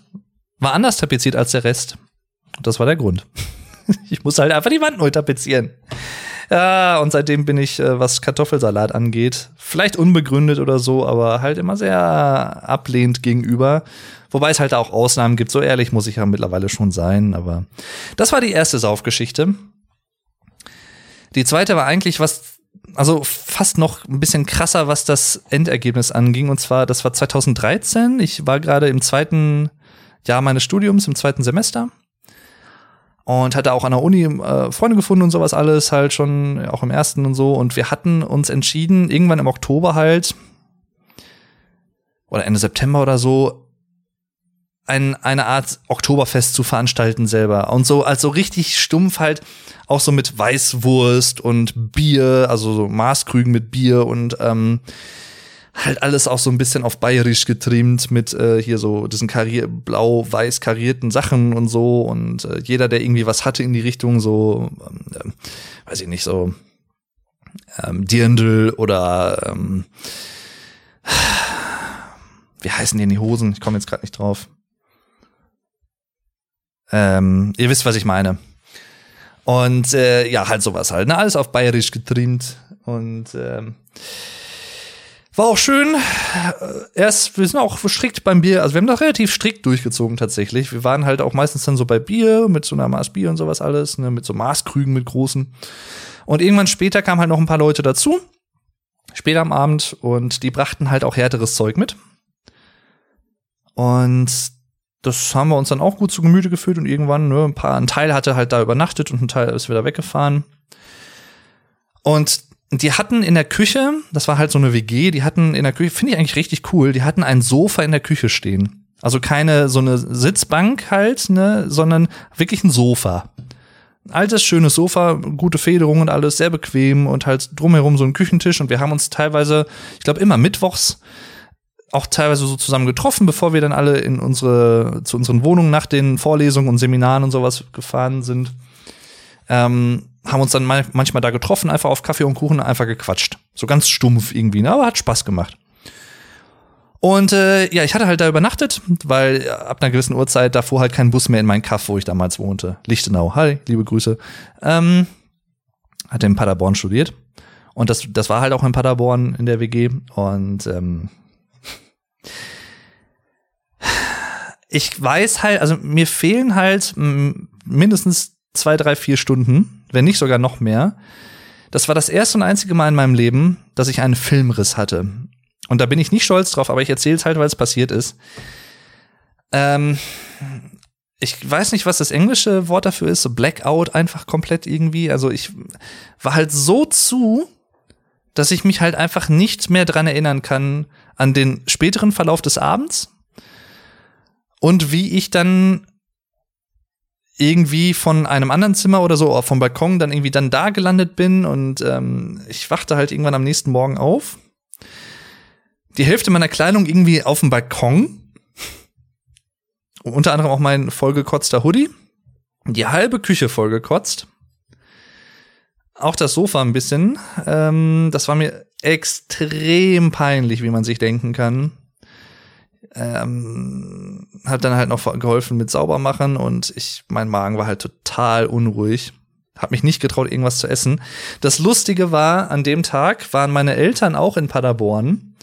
war anders tapeziert als der Rest. Und das war der Grund. ich musste halt einfach die Wand neu tapezieren. Ja, und seitdem bin ich, äh, was Kartoffelsalat angeht, vielleicht unbegründet oder so, aber halt immer sehr ablehnt gegenüber. Wobei es halt auch Ausnahmen gibt, so ehrlich muss ich ja mittlerweile schon sein, aber das war die erste Saufgeschichte. Die zweite war eigentlich was, also fast noch ein bisschen krasser, was das Endergebnis anging. Und zwar, das war 2013. Ich war gerade im zweiten Jahr meines Studiums, im zweiten Semester. Und hatte auch an der Uni äh, Freunde gefunden und sowas alles, halt schon, auch im ersten und so. Und wir hatten uns entschieden, irgendwann im Oktober halt, oder Ende September oder so, ein, eine Art Oktoberfest zu veranstalten selber. Und so, also richtig stumpf halt, auch so mit Weißwurst und Bier, also so Maßkrügen mit Bier und ähm, halt alles auch so ein bisschen auf bayerisch getrimmt mit äh, hier so diesen karier blau-weiß karierten Sachen und so und äh, jeder, der irgendwie was hatte in die Richtung so, ähm, äh, weiß ich nicht, so ähm, Dirndl oder ähm, wie heißen die in die Hosen? Ich komme jetzt gerade nicht drauf. Ähm, ihr wisst, was ich meine. Und äh, ja, halt sowas halt. Ne? Alles auf bayerisch getrimmt. Und ähm, war auch schön. Äh, erst, wir sind auch strikt beim Bier, also wir haben das relativ strikt durchgezogen tatsächlich. Wir waren halt auch meistens dann so bei Bier, mit so einer Maß Bier und sowas alles, ne, mit so Maßkrügen mit großen. Und irgendwann später kamen halt noch ein paar Leute dazu, später am Abend, und die brachten halt auch härteres Zeug mit. Und das haben wir uns dann auch gut zu Gemüte geführt und irgendwann, ne, ein paar, ein Teil hatte halt da übernachtet und ein Teil ist wieder weggefahren. Und die hatten in der Küche, das war halt so eine WG, die hatten in der Küche, finde ich eigentlich richtig cool, die hatten ein Sofa in der Küche stehen. Also keine so eine Sitzbank halt, ne, sondern wirklich ein Sofa. Ein altes, schönes Sofa, gute Federung und alles, sehr bequem und halt drumherum so ein Küchentisch und wir haben uns teilweise, ich glaube immer mittwochs auch teilweise so zusammen getroffen, bevor wir dann alle in unsere, zu unseren Wohnungen nach den Vorlesungen und Seminaren und sowas gefahren sind. Ähm, haben uns dann manchmal da getroffen, einfach auf Kaffee und Kuchen einfach gequatscht. So ganz stumpf irgendwie, ne? aber hat Spaß gemacht. Und äh, ja, ich hatte halt da übernachtet, weil ab einer gewissen Uhrzeit da fuhr halt kein Bus mehr in meinen Kaff, wo ich damals wohnte. Lichtenau. Hi, liebe Grüße. Ähm, hatte in Paderborn studiert. Und das, das war halt auch in Paderborn in der WG. Und ähm, ich weiß halt, also mir fehlen halt mindestens zwei, drei, vier Stunden, wenn nicht sogar noch mehr. Das war das erste und einzige Mal in meinem Leben, dass ich einen Filmriss hatte. Und da bin ich nicht stolz drauf, aber ich erzähle es halt, weil es passiert ist. Ähm, ich weiß nicht, was das englische Wort dafür ist, so Blackout einfach komplett irgendwie. Also ich war halt so zu, dass ich mich halt einfach nicht mehr dran erinnern kann an den späteren Verlauf des Abends und wie ich dann irgendwie von einem anderen Zimmer oder so, vom Balkon dann irgendwie dann da gelandet bin und ähm, ich wachte halt irgendwann am nächsten Morgen auf. Die Hälfte meiner Kleidung irgendwie auf dem Balkon. Unter anderem auch mein vollgekotzter Hoodie. Die halbe Küche vollgekotzt. Auch das Sofa ein bisschen. Ähm, das war mir extrem peinlich, wie man sich denken kann ähm, hat dann halt noch geholfen mit Saubermachen und ich, mein Magen war halt total unruhig. Hab mich nicht getraut, irgendwas zu essen. Das Lustige war, an dem Tag waren meine Eltern auch in Paderborn,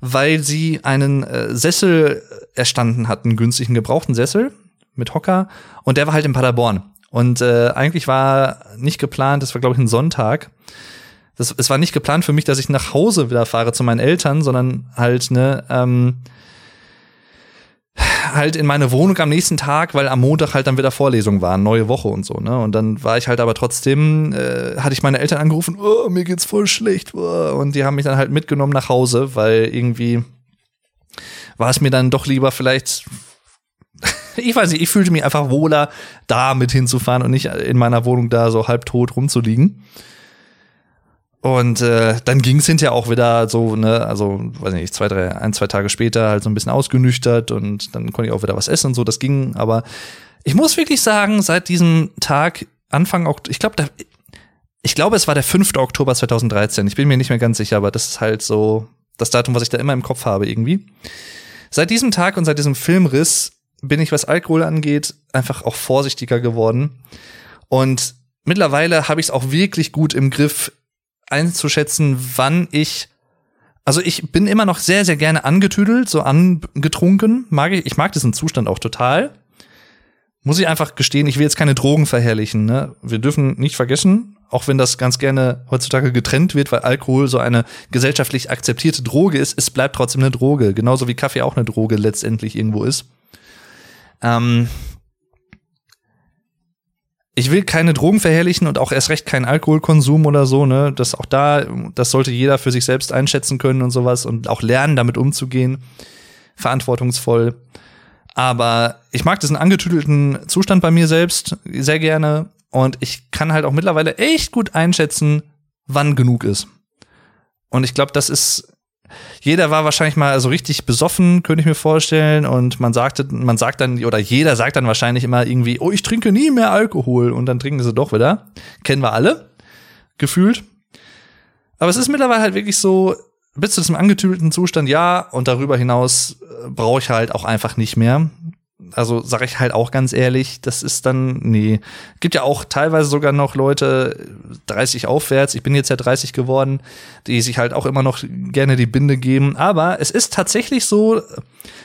weil sie einen äh, Sessel erstanden hatten, günstigen gebrauchten Sessel mit Hocker. Und der war halt in Paderborn. Und äh, eigentlich war nicht geplant, das war, glaube ich, ein Sonntag. Das, es war nicht geplant für mich, dass ich nach Hause wieder fahre zu meinen Eltern, sondern halt, ne, ähm, halt in meine Wohnung am nächsten Tag, weil am Montag halt dann wieder Vorlesungen waren, neue Woche und so, ne? Und dann war ich halt aber trotzdem, äh, hatte ich meine Eltern angerufen, oh, mir geht's voll schlecht, oh, und die haben mich dann halt mitgenommen nach Hause, weil irgendwie war es mir dann doch lieber vielleicht ich weiß nicht, ich fühlte mich einfach wohler, da mit hinzufahren und nicht in meiner Wohnung da so halb tot rumzuliegen. Und äh, dann ging es hinterher auch wieder so, ne, also, weiß nicht, zwei, drei, ein, zwei Tage später halt so ein bisschen ausgenüchtert und dann konnte ich auch wieder was essen und so, das ging. Aber ich muss wirklich sagen, seit diesem Tag, Anfang Oktober, ich glaube, ich glaube, es war der 5. Oktober 2013. Ich bin mir nicht mehr ganz sicher, aber das ist halt so das Datum, was ich da immer im Kopf habe irgendwie. Seit diesem Tag und seit diesem Filmriss bin ich, was Alkohol angeht, einfach auch vorsichtiger geworden. Und mittlerweile habe ich es auch wirklich gut im Griff, einzuschätzen, wann ich also ich bin immer noch sehr, sehr gerne angetüdelt, so angetrunken. Mag ich, ich mag diesen Zustand auch total. Muss ich einfach gestehen, ich will jetzt keine Drogen verherrlichen. Ne? Wir dürfen nicht vergessen, auch wenn das ganz gerne heutzutage getrennt wird, weil Alkohol so eine gesellschaftlich akzeptierte Droge ist, es bleibt trotzdem eine Droge. Genauso wie Kaffee auch eine Droge letztendlich irgendwo ist. Ähm, ich will keine Drogen verherrlichen und auch erst recht keinen Alkoholkonsum oder so, ne? Das auch da, das sollte jeder für sich selbst einschätzen können und sowas und auch lernen, damit umzugehen. Verantwortungsvoll. Aber ich mag diesen angetüdelten Zustand bei mir selbst sehr gerne und ich kann halt auch mittlerweile echt gut einschätzen, wann genug ist. Und ich glaube, das ist jeder war wahrscheinlich mal so richtig besoffen, könnte ich mir vorstellen. Und man sagte, man sagt dann, oder jeder sagt dann wahrscheinlich immer irgendwie, oh, ich trinke nie mehr Alkohol. Und dann trinken sie doch wieder. Kennen wir alle. Gefühlt. Aber es ist mittlerweile halt wirklich so, bis zu diesem angetüdelten Zustand, ja, und darüber hinaus äh, brauche ich halt auch einfach nicht mehr also sage ich halt auch ganz ehrlich, das ist dann, nee. Gibt ja auch teilweise sogar noch Leute, 30 aufwärts, ich bin jetzt ja 30 geworden, die sich halt auch immer noch gerne die Binde geben. Aber es ist tatsächlich so,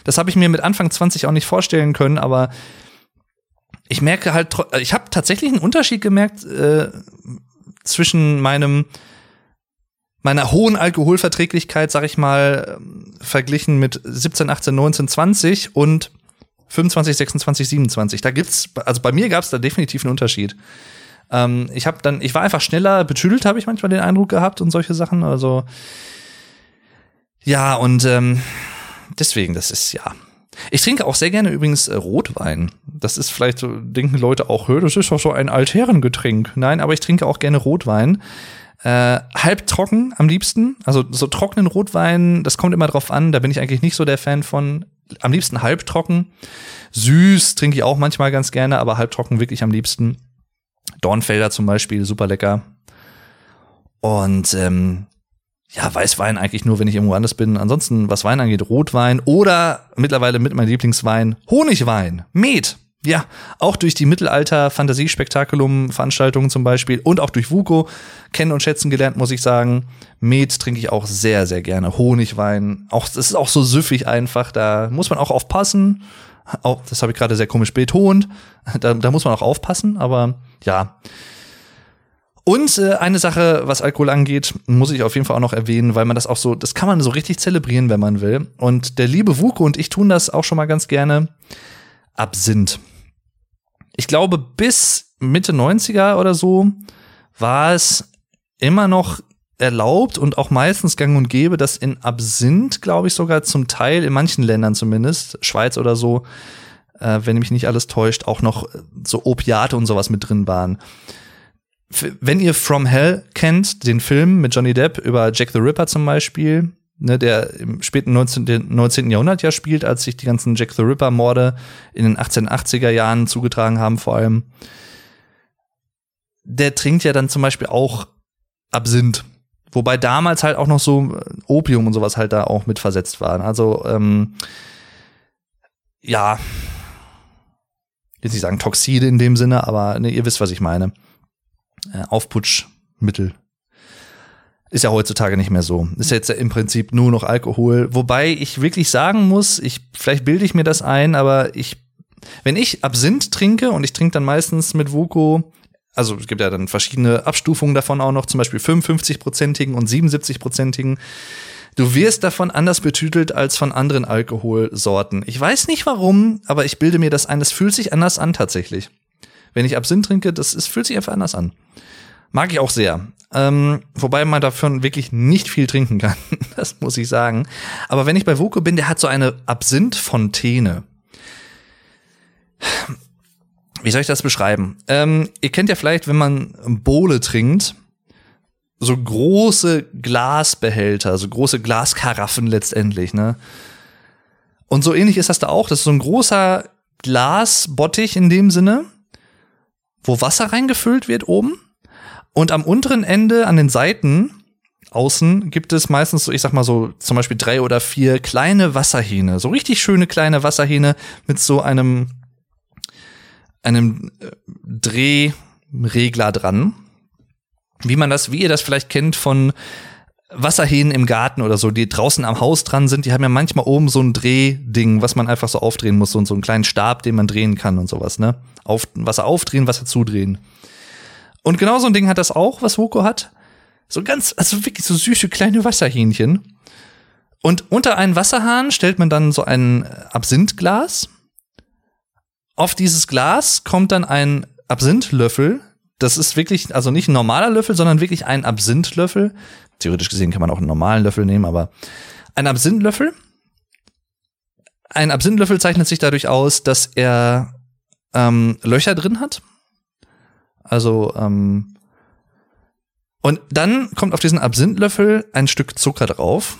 das habe ich mir mit Anfang 20 auch nicht vorstellen können, aber ich merke halt, ich habe tatsächlich einen Unterschied gemerkt äh, zwischen meinem meiner hohen Alkoholverträglichkeit, sag ich mal, verglichen mit 17, 18, 19, 20 und 25, 26, 27. Da gibt's, also bei mir gab es da definitiv einen Unterschied. Ähm, ich habe dann, ich war einfach schneller betüdelt, habe ich manchmal den Eindruck gehabt und solche Sachen. Also ja, und ähm, deswegen, das ist ja. Ich trinke auch sehr gerne übrigens äh, Rotwein. Das ist vielleicht so, denken Leute auch, das ist doch so ein Altherrengetränk. Nein, aber ich trinke auch gerne Rotwein. Äh, halb trocken am liebsten. Also so trockenen Rotwein, das kommt immer drauf an. Da bin ich eigentlich nicht so der Fan von am liebsten halbtrocken. Süß trinke ich auch manchmal ganz gerne, aber halbtrocken wirklich am liebsten. Dornfelder zum Beispiel, super lecker. Und ähm, ja, Weißwein eigentlich nur, wenn ich irgendwo anders bin. Ansonsten, was Wein angeht, Rotwein oder mittlerweile mit meinem Lieblingswein Honigwein, Met. Ja, auch durch die Mittelalter-Fantasiespektakulum-Veranstaltungen zum Beispiel und auch durch Vuko kennen und schätzen gelernt, muss ich sagen. Met trinke ich auch sehr, sehr gerne. Honigwein, auch, das ist auch so süffig einfach, da muss man auch aufpassen. Auch, das habe ich gerade sehr komisch betont. Da, da muss man auch aufpassen, aber ja. Und äh, eine Sache, was Alkohol angeht, muss ich auf jeden Fall auch noch erwähnen, weil man das auch so, das kann man so richtig zelebrieren, wenn man will. Und der liebe Vuko und ich tun das auch schon mal ganz gerne. Absinth. Ich glaube, bis Mitte 90er oder so war es immer noch erlaubt und auch meistens gang und gäbe, dass in Absinth, glaube ich, sogar zum Teil, in manchen Ländern zumindest, Schweiz oder so, äh, wenn mich nicht alles täuscht, auch noch so Opiate und sowas mit drin waren. wenn ihr From Hell kennt, den Film mit Johnny Depp über Jack the Ripper zum Beispiel, ne, der im späten 19. 19. Jahrhundert ja spielt, als sich die ganzen Jack the Ripper-Morde in den 1880er Jahren zugetragen haben, vor allem. Der trinkt ja dann zum Beispiel auch Absinth. Wobei damals halt auch noch so Opium und sowas halt da auch mit versetzt waren. Also, ähm, ja. will nicht sagen Toxide in dem Sinne, aber ne, ihr wisst, was ich meine. Äh, Aufputschmittel. Ist ja heutzutage nicht mehr so. Ist jetzt im Prinzip nur noch Alkohol. Wobei ich wirklich sagen muss, ich, vielleicht bilde ich mir das ein, aber ich, wenn ich Absinth trinke und ich trinke dann meistens mit Vuko, also es gibt ja dann verschiedene Abstufungen davon auch noch, zum Beispiel 55-prozentigen und 77-prozentigen. Du wirst davon anders betütelt als von anderen Alkoholsorten. Ich weiß nicht warum, aber ich bilde mir das ein. Es fühlt sich anders an tatsächlich. Wenn ich Absinth trinke, das ist, fühlt sich einfach anders an. Mag ich auch sehr. Ähm, wobei man davon wirklich nicht viel trinken kann. das muss ich sagen. Aber wenn ich bei Voko bin, der hat so eine Absinth-Fontäne. Wie soll ich das beschreiben? Ähm, ihr kennt ja vielleicht, wenn man Bowle trinkt, so große Glasbehälter, so große Glaskaraffen letztendlich, ne? Und so ähnlich ist das da auch. Das ist so ein großer Glasbottich in dem Sinne, wo Wasser reingefüllt wird oben. Und am unteren Ende, an den Seiten, außen, gibt es meistens so, ich sag mal so, zum Beispiel drei oder vier kleine Wasserhähne. So richtig schöne kleine Wasserhähne mit so einem, einem äh, Drehregler dran. Wie man das, wie ihr das vielleicht kennt von Wasserhähnen im Garten oder so, die draußen am Haus dran sind, die haben ja manchmal oben so ein Drehding, was man einfach so aufdrehen muss, so, so einen kleinen Stab, den man drehen kann und sowas, ne? Auf, Wasser aufdrehen, Wasser zudrehen. Und genau so ein Ding hat das auch, was Woko hat. So ganz, also wirklich so süße kleine Wasserhähnchen. Und unter einen Wasserhahn stellt man dann so ein Absinthglas. Auf dieses Glas kommt dann ein Absinthlöffel. Das ist wirklich, also nicht ein normaler Löffel, sondern wirklich ein Absinthlöffel. Theoretisch gesehen kann man auch einen normalen Löffel nehmen, aber ein Absinthlöffel. Ein Absinthlöffel zeichnet sich dadurch aus, dass er ähm, Löcher drin hat. Also, ähm, und dann kommt auf diesen Absinthlöffel ein Stück Zucker drauf.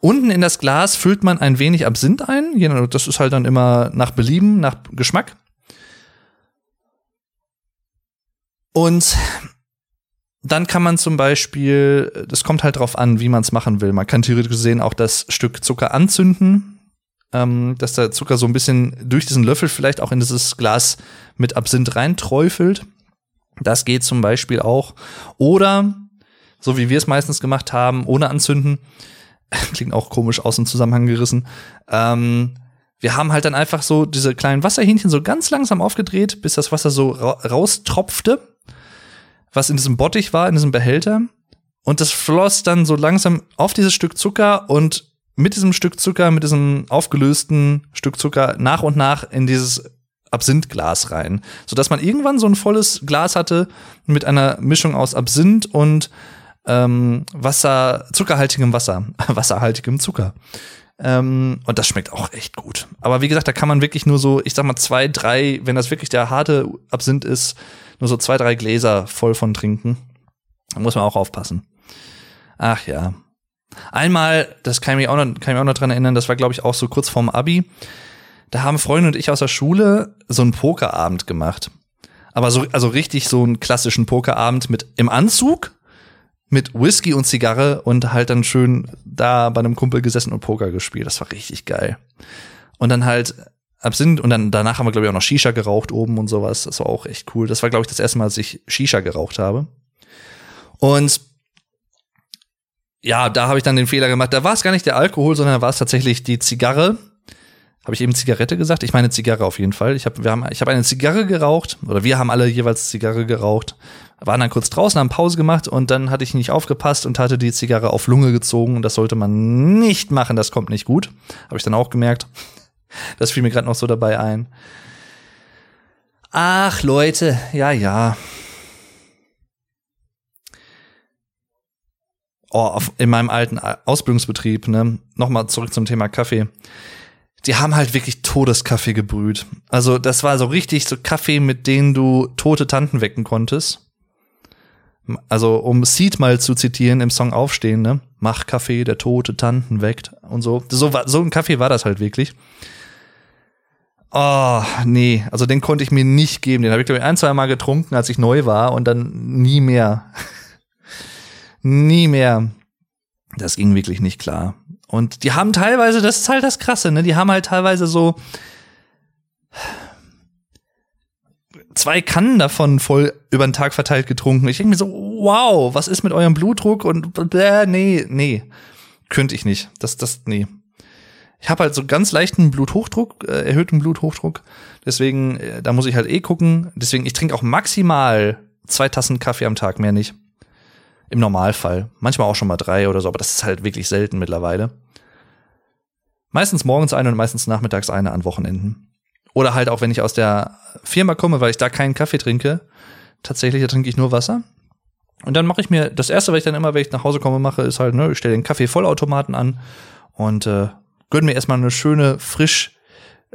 Unten in das Glas füllt man ein wenig Absinth ein. Das ist halt dann immer nach Belieben, nach Geschmack. Und dann kann man zum Beispiel, das kommt halt drauf an, wie man es machen will. Man kann theoretisch gesehen auch das Stück Zucker anzünden, ähm, dass der Zucker so ein bisschen durch diesen Löffel vielleicht auch in dieses Glas mit Absinth reinträufelt. Das geht zum Beispiel auch. Oder, so wie wir es meistens gemacht haben, ohne anzünden, klingt auch komisch aus dem Zusammenhang gerissen, ähm, wir haben halt dann einfach so diese kleinen Wasserhähnchen so ganz langsam aufgedreht, bis das Wasser so ra raustropfte, was in diesem Bottich war, in diesem Behälter. Und das floss dann so langsam auf dieses Stück Zucker und mit diesem Stück Zucker, mit diesem aufgelösten Stück Zucker nach und nach in dieses Absinthglas rein, sodass man irgendwann so ein volles Glas hatte mit einer Mischung aus Absinth und ähm, Wasser, zuckerhaltigem Wasser, wasserhaltigem Zucker. Ähm, und das schmeckt auch echt gut. Aber wie gesagt, da kann man wirklich nur so, ich sag mal, zwei, drei, wenn das wirklich der harte Absinth ist, nur so zwei, drei Gläser voll von trinken. Da muss man auch aufpassen. Ach ja. Einmal, das kann ich mich auch noch, kann ich auch noch dran erinnern, das war, glaube ich, auch so kurz vorm Abi da haben Freunde und ich aus der Schule so einen Pokerabend gemacht. Aber so, also richtig so einen klassischen Pokerabend mit im Anzug, mit Whisky und Zigarre und halt dann schön da bei einem Kumpel gesessen und Poker gespielt. Das war richtig geil. Und dann halt Absinth und dann danach haben wir glaube ich auch noch Shisha geraucht oben und sowas. Das war auch echt cool. Das war glaube ich das erste Mal, als ich Shisha geraucht habe. Und ja, da habe ich dann den Fehler gemacht. Da war es gar nicht der Alkohol, sondern war es tatsächlich die Zigarre habe ich eben Zigarette gesagt? Ich meine Zigarre auf jeden Fall. Ich habe wir haben, ich hab eine Zigarre geraucht oder wir haben alle jeweils Zigarre geraucht. Waren dann kurz draußen, haben Pause gemacht und dann hatte ich nicht aufgepasst und hatte die Zigarre auf Lunge gezogen und das sollte man nicht machen, das kommt nicht gut. Habe ich dann auch gemerkt. Das fiel mir gerade noch so dabei ein. Ach Leute, ja, ja. Oh, in meinem alten Ausbildungsbetrieb, ne, nochmal zurück zum Thema Kaffee die haben halt wirklich Todeskaffee gebrüht. Also das war so richtig so Kaffee, mit denen du tote Tanten wecken konntest. Also um Seed mal zu zitieren im Song Aufstehen, ne? Mach Kaffee, der tote Tanten weckt und so. So, so ein Kaffee war das halt wirklich. Oh, nee, also den konnte ich mir nicht geben. Den habe ich, glaube ich, ein, zwei Mal getrunken, als ich neu war und dann nie mehr. Nie mehr. Das ging wirklich nicht klar. Und die haben teilweise, das ist halt das Krasse, ne? Die haben halt teilweise so, zwei Kannen davon voll über den Tag verteilt getrunken. Ich denke mir so, wow, was ist mit eurem Blutdruck? Und äh, nee, nee, könnte ich nicht. Das, das, nee. Ich habe halt so ganz leichten Bluthochdruck, äh, erhöhten Bluthochdruck. Deswegen, äh, da muss ich halt eh gucken. Deswegen, ich trinke auch maximal zwei Tassen Kaffee am Tag, mehr nicht. Im Normalfall. Manchmal auch schon mal drei oder so, aber das ist halt wirklich selten mittlerweile. Meistens morgens eine und meistens nachmittags eine an Wochenenden. Oder halt auch, wenn ich aus der Firma komme, weil ich da keinen Kaffee trinke. Tatsächlich, trinke ich nur Wasser. Und dann mache ich mir, das erste, was ich dann immer, wenn ich nach Hause komme, mache, ist halt, ne, ich stelle den Kaffee-Vollautomaten an und äh, gönne mir erstmal eine schöne, frisch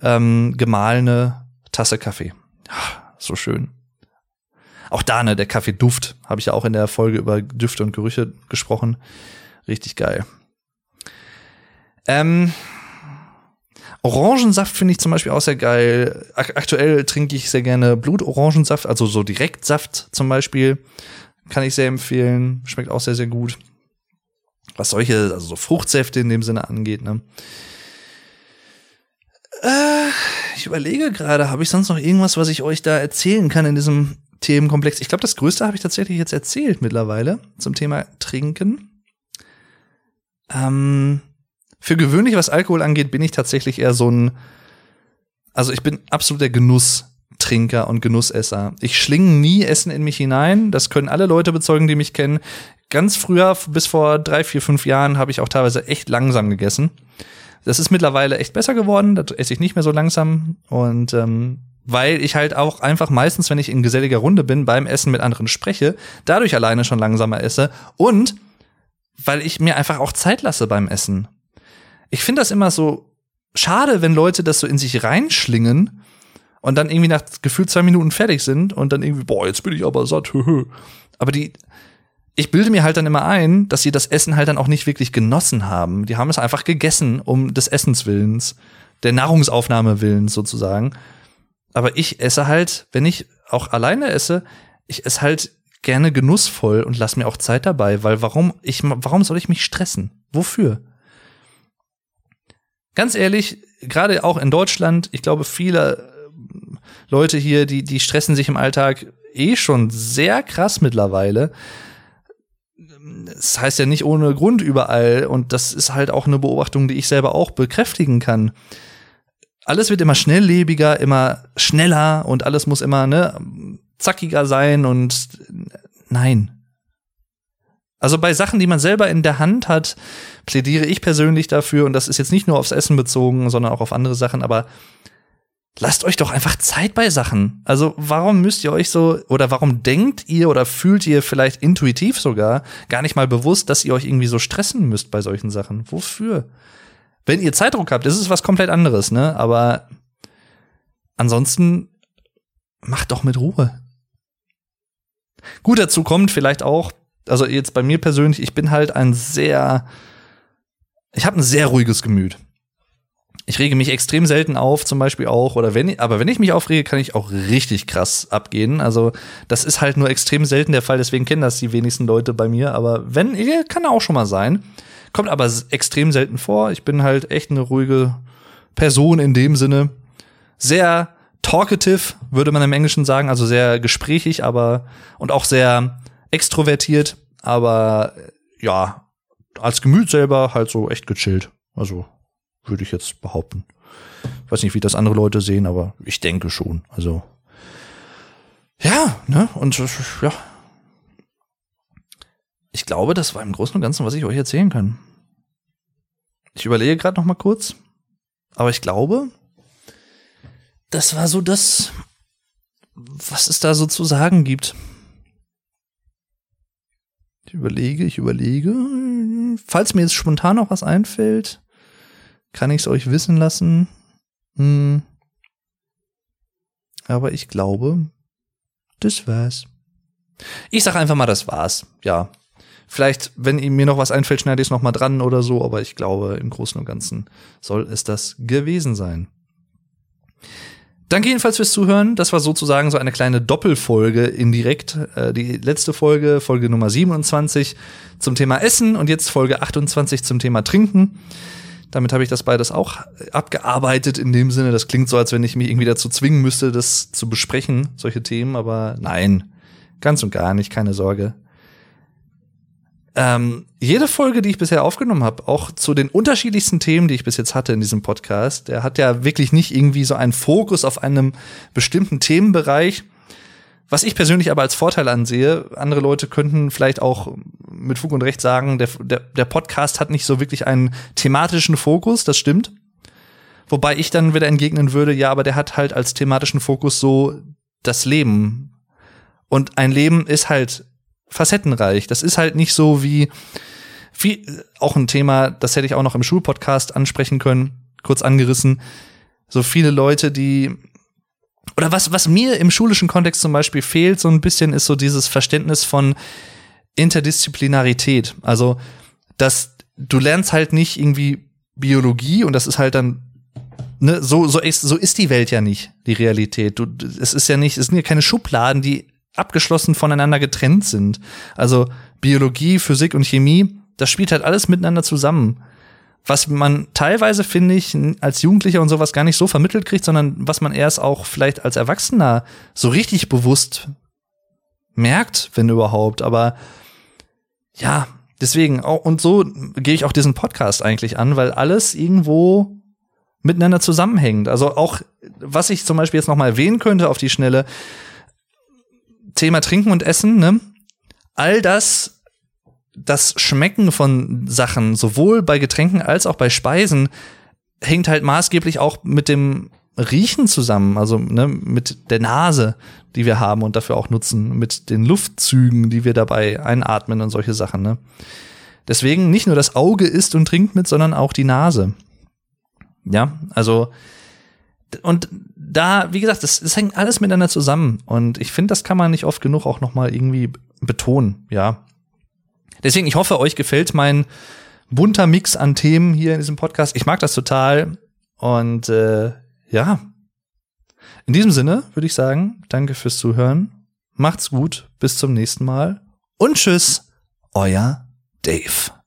ähm, gemahlene Tasse Kaffee. Ach, so schön. Auch da, ne, der Kaffeeduft, habe ich ja auch in der Folge über Düfte und Gerüche gesprochen. Richtig geil. Ähm, Orangensaft finde ich zum Beispiel auch sehr geil. Aktuell trinke ich sehr gerne Blutorangensaft, also so Direktsaft zum Beispiel. Kann ich sehr empfehlen. Schmeckt auch sehr, sehr gut. Was solche, also so Fruchtsäfte in dem Sinne angeht, ne? Äh, ich überlege gerade, habe ich sonst noch irgendwas, was ich euch da erzählen kann in diesem Themenkomplex? Ich glaube, das Größte habe ich tatsächlich jetzt erzählt mittlerweile zum Thema Trinken. Ähm, für gewöhnlich, was Alkohol angeht, bin ich tatsächlich eher so ein, also ich bin absoluter Genusstrinker und Genussesser. Ich schlinge nie Essen in mich hinein. Das können alle Leute bezeugen, die mich kennen. Ganz früher, bis vor drei, vier, fünf Jahren, habe ich auch teilweise echt langsam gegessen. Das ist mittlerweile echt besser geworden. Da esse ich nicht mehr so langsam. Und ähm, weil ich halt auch einfach meistens, wenn ich in geselliger Runde bin, beim Essen mit anderen spreche, dadurch alleine schon langsamer esse. Und weil ich mir einfach auch Zeit lasse beim Essen ich finde das immer so schade, wenn Leute das so in sich reinschlingen und dann irgendwie nach gefühlt zwei Minuten fertig sind und dann irgendwie, boah, jetzt bin ich aber satt. aber die, ich bilde mir halt dann immer ein, dass sie das Essen halt dann auch nicht wirklich genossen haben. Die haben es einfach gegessen, um des Essens willens, der Nahrungsaufnahme willens sozusagen. Aber ich esse halt, wenn ich auch alleine esse, ich esse halt gerne genussvoll und lass mir auch Zeit dabei, weil warum ich, warum soll ich mich stressen? Wofür? ganz ehrlich, gerade auch in Deutschland, ich glaube, viele äh, Leute hier, die, die stressen sich im Alltag eh schon sehr krass mittlerweile. Das heißt ja nicht ohne Grund überall und das ist halt auch eine Beobachtung, die ich selber auch bekräftigen kann. Alles wird immer schnelllebiger, immer schneller und alles muss immer ne, zackiger sein und nein, also bei Sachen, die man selber in der Hand hat, plädiere ich persönlich dafür, und das ist jetzt nicht nur aufs Essen bezogen, sondern auch auf andere Sachen, aber lasst euch doch einfach Zeit bei Sachen. Also warum müsst ihr euch so, oder warum denkt ihr oder fühlt ihr vielleicht intuitiv sogar gar nicht mal bewusst, dass ihr euch irgendwie so stressen müsst bei solchen Sachen? Wofür? Wenn ihr Zeitdruck habt, ist es was komplett anderes, ne? Aber ansonsten macht doch mit Ruhe. Gut, dazu kommt vielleicht auch, also jetzt bei mir persönlich, ich bin halt ein sehr, ich habe ein sehr ruhiges Gemüt. Ich rege mich extrem selten auf, zum Beispiel auch, oder wenn, aber wenn ich mich aufrege, kann ich auch richtig krass abgehen. Also, das ist halt nur extrem selten der Fall, deswegen kennen das die wenigsten Leute bei mir. Aber wenn, kann auch schon mal sein. Kommt aber extrem selten vor. Ich bin halt echt eine ruhige Person in dem Sinne. Sehr talkative, würde man im Englischen sagen, also sehr gesprächig, aber und auch sehr extrovertiert, aber ja, als Gemüt selber halt so echt gechillt. Also würde ich jetzt behaupten. Ich weiß nicht, wie das andere Leute sehen, aber ich denke schon. Also ja, ne? Und ja. Ich glaube, das war im Großen und Ganzen, was ich euch erzählen kann. Ich überlege gerade noch mal kurz, aber ich glaube, das war so das, was es da so zu sagen gibt. Ich überlege, ich überlege. Falls mir jetzt spontan noch was einfällt, kann ich es euch wissen lassen. Hm. Aber ich glaube, das war's. Ich sag einfach mal, das war's. Ja. Vielleicht, wenn mir noch was einfällt, schneide ich es noch mal dran oder so, aber ich glaube, im Großen und Ganzen soll es das gewesen sein. Danke jedenfalls fürs Zuhören. Das war sozusagen so eine kleine Doppelfolge indirekt. Äh, die letzte Folge, Folge Nummer 27 zum Thema Essen und jetzt Folge 28 zum Thema Trinken. Damit habe ich das beides auch abgearbeitet in dem Sinne. Das klingt so, als wenn ich mich irgendwie dazu zwingen müsste, das zu besprechen, solche Themen, aber nein, ganz und gar nicht, keine Sorge. Ähm, jede Folge, die ich bisher aufgenommen habe, auch zu den unterschiedlichsten Themen, die ich bis jetzt hatte in diesem Podcast, der hat ja wirklich nicht irgendwie so einen Fokus auf einem bestimmten Themenbereich, was ich persönlich aber als Vorteil ansehe, andere Leute könnten vielleicht auch mit Fug und Recht sagen, der, der, der Podcast hat nicht so wirklich einen thematischen Fokus, das stimmt. Wobei ich dann wieder entgegnen würde, ja, aber der hat halt als thematischen Fokus so das Leben. Und ein Leben ist halt facettenreich. Das ist halt nicht so wie, wie auch ein Thema, das hätte ich auch noch im Schulpodcast ansprechen können, kurz angerissen. So viele Leute, die oder was, was mir im schulischen Kontext zum Beispiel fehlt, so ein bisschen, ist so dieses Verständnis von Interdisziplinarität. Also, dass du lernst halt nicht irgendwie Biologie und das ist halt dann ne, so so ist so ist die Welt ja nicht die Realität. Du, es ist ja nicht, es sind ja keine Schubladen, die abgeschlossen voneinander getrennt sind. Also Biologie, Physik und Chemie, das spielt halt alles miteinander zusammen was man teilweise, finde ich, als Jugendlicher und sowas gar nicht so vermittelt kriegt, sondern was man erst auch vielleicht als Erwachsener so richtig bewusst merkt, wenn überhaupt. Aber ja, deswegen, und so gehe ich auch diesen Podcast eigentlich an, weil alles irgendwo miteinander zusammenhängt. Also auch, was ich zum Beispiel jetzt noch mal erwähnen könnte auf die Schnelle, Thema Trinken und Essen, ne? All das das Schmecken von Sachen, sowohl bei Getränken als auch bei Speisen, hängt halt maßgeblich auch mit dem Riechen zusammen, also ne, mit der Nase, die wir haben und dafür auch nutzen, mit den Luftzügen, die wir dabei einatmen und solche Sachen. Ne? Deswegen nicht nur das Auge isst und trinkt mit, sondern auch die Nase. Ja, also und da, wie gesagt, das, das hängt alles miteinander zusammen und ich finde, das kann man nicht oft genug auch noch mal irgendwie betonen. Ja, Deswegen, ich hoffe, euch gefällt mein bunter Mix an Themen hier in diesem Podcast. Ich mag das total. Und äh, ja, in diesem Sinne würde ich sagen, danke fürs Zuhören. Macht's gut, bis zum nächsten Mal und tschüss, euer Dave.